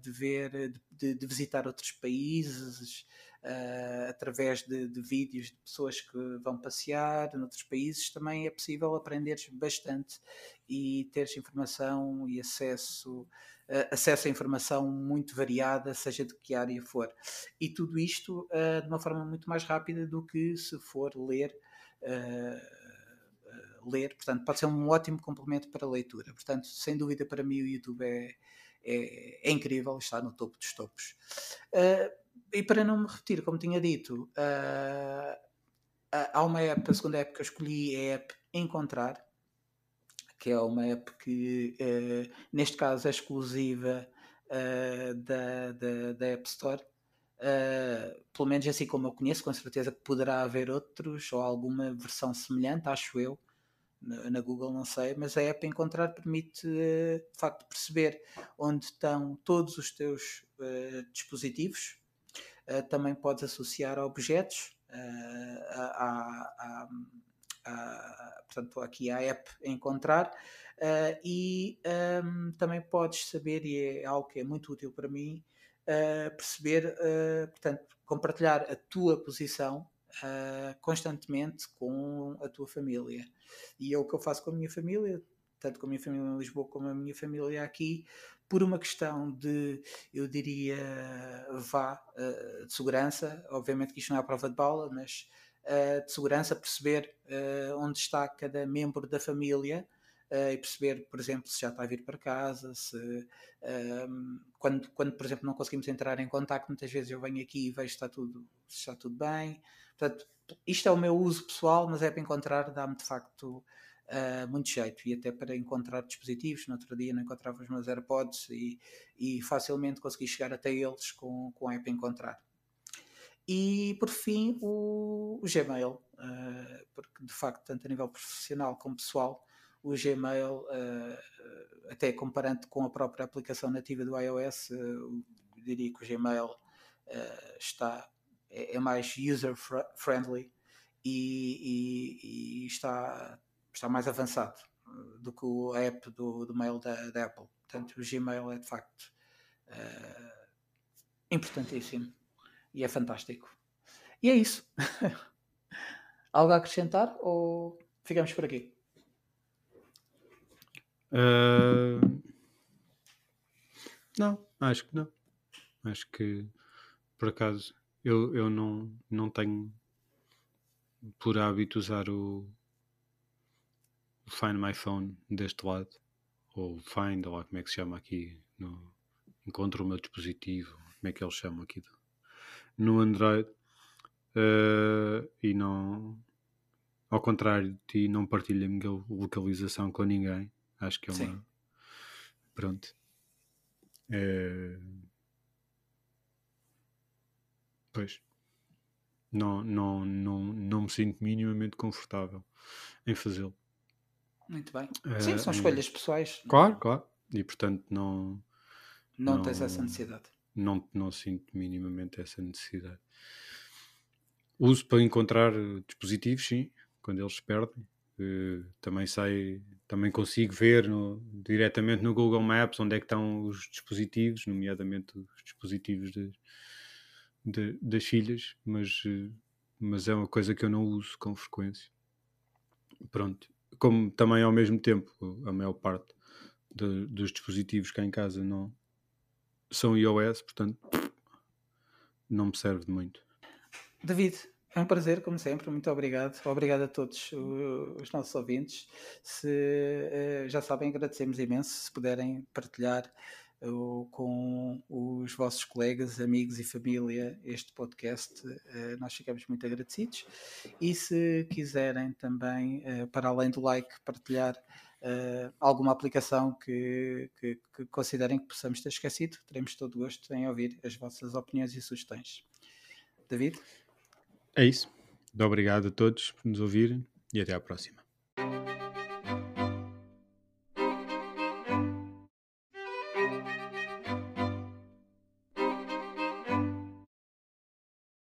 de ver, de, de visitar outros países, uh, através de, de, vídeos de pessoas que vão passear noutros países, também é possível aprenderes bastante e teres informação e acesso, uh, acesso a informação muito variada, seja de que área for. E tudo isto uh, de uma forma muito mais rápida do que se for ler ler, portanto, pode ser um ótimo complemento para a leitura. Portanto, sem dúvida, para mim, o YouTube é, é, é incrível, está no topo dos topos. Uh, e para não me repetir, como tinha dito, uh, há uma app, a segunda app que eu escolhi é a app Encontrar, que é uma app que, uh, neste caso, é exclusiva uh, da, da, da, App Store. pelo menos assim como eu conheço, com certeza que poderá haver outros ou alguma versão semelhante, acho eu. Na, Google não sei, mas a app Encontrar permite de facto perceber onde estão todos os teus dispositivos, também podes associar objetos uh, a, a, a, portanto, aqui a app encontrar uh, e um, ehm, também podes saber, e é algo que é muito útil para mim, perceber, portanto, compartilhar a tua posição constantemente com a tua família. E é o que eu faço com a minha família, tanto com a minha família em Lisboa como a minha família aqui, por uma questão de, eu diria, vá, uh, de segurança. Obviamente que isto não é a prova de bala, mas uh, de segurança, perceber uh, onde está cada membro da família e perceber, por exemplo, se já está a vir para casa, se ehm, quando, quando, por exemplo, não conseguimos entrar em contato, muitas vezes eu venho aqui e vejo se está tudo, se está tudo bem. Portanto, isto é o meu uso pessoal, mas é para encontrar, dá-me de facto uh, muito jeito. E até para encontrar dispositivos, no outro dia não encontrava os meus AirPods e, e facilmente consegui chegar até eles com, com a app Encontrar. E por fim, o, o Gmail, uh, porque de facto, tanto a nível profissional como pessoal, o Gmail, uh, até comparando com a própria aplicação nativa do iOS, uh, diria que o Gmail uh, está, é, é, mais user-friendly e, e, e, está, está mais avançado do que o app do, do mail da, da, Apple. Portanto, o Gmail é de facto importantíssimo e é fantástico. E é isso. Algo a acrescentar ou ficamos por aqui? Uh, não, acho que não. Acho que por acaso eu, eu não, não tenho por hábito usar o Find My Phone deste lado, ou Find, ou lá como é que se chama aqui, no, encontro o meu dispositivo, como é que eles chamam aqui no Android, uh, e não, ao contrário de ti, não partilho a minha localização com ninguém. Acho que é uma. Sim. Pronto. É... Pois. Não, não, não, não me sinto minimamente confortável em fazê-lo. Muito bem. Sim, são escolhas pessoais. Claro, claro. E portanto não. Não, não tens essa necessidade. Não, não sinto minimamente essa necessidade. Uso para encontrar dispositivos, sim, quando eles se perdem. Uh, também sai também consigo ver no, diretamente no Google Maps onde é que estão os dispositivos, nomeadamente os dispositivos de, de, das filhas, mas, mas é uma coisa que eu não uso com frequência. Pronto. Como também ao mesmo tempo a maior parte de, dos dispositivos cá em casa não são iOS, portanto não me serve de muito. David, é um prazer, como sempre, muito obrigado. Obrigado a todos os nossos ouvintes. Se eh, já sabem, agradecemos imenso se puderem partilhar eh, com os vossos colegas, amigos e família este podcast. Eh, nós ficamos muito agradecidos. E se quiserem também, para além do like, partilhar alguma aplicação que, que, que considerem que possamos ter esquecido, teremos todo o gosto em ouvir as vossas opiniões e sugestões. David? É isso. Muito obrigado a todos por nos ouvirem e até à próxima.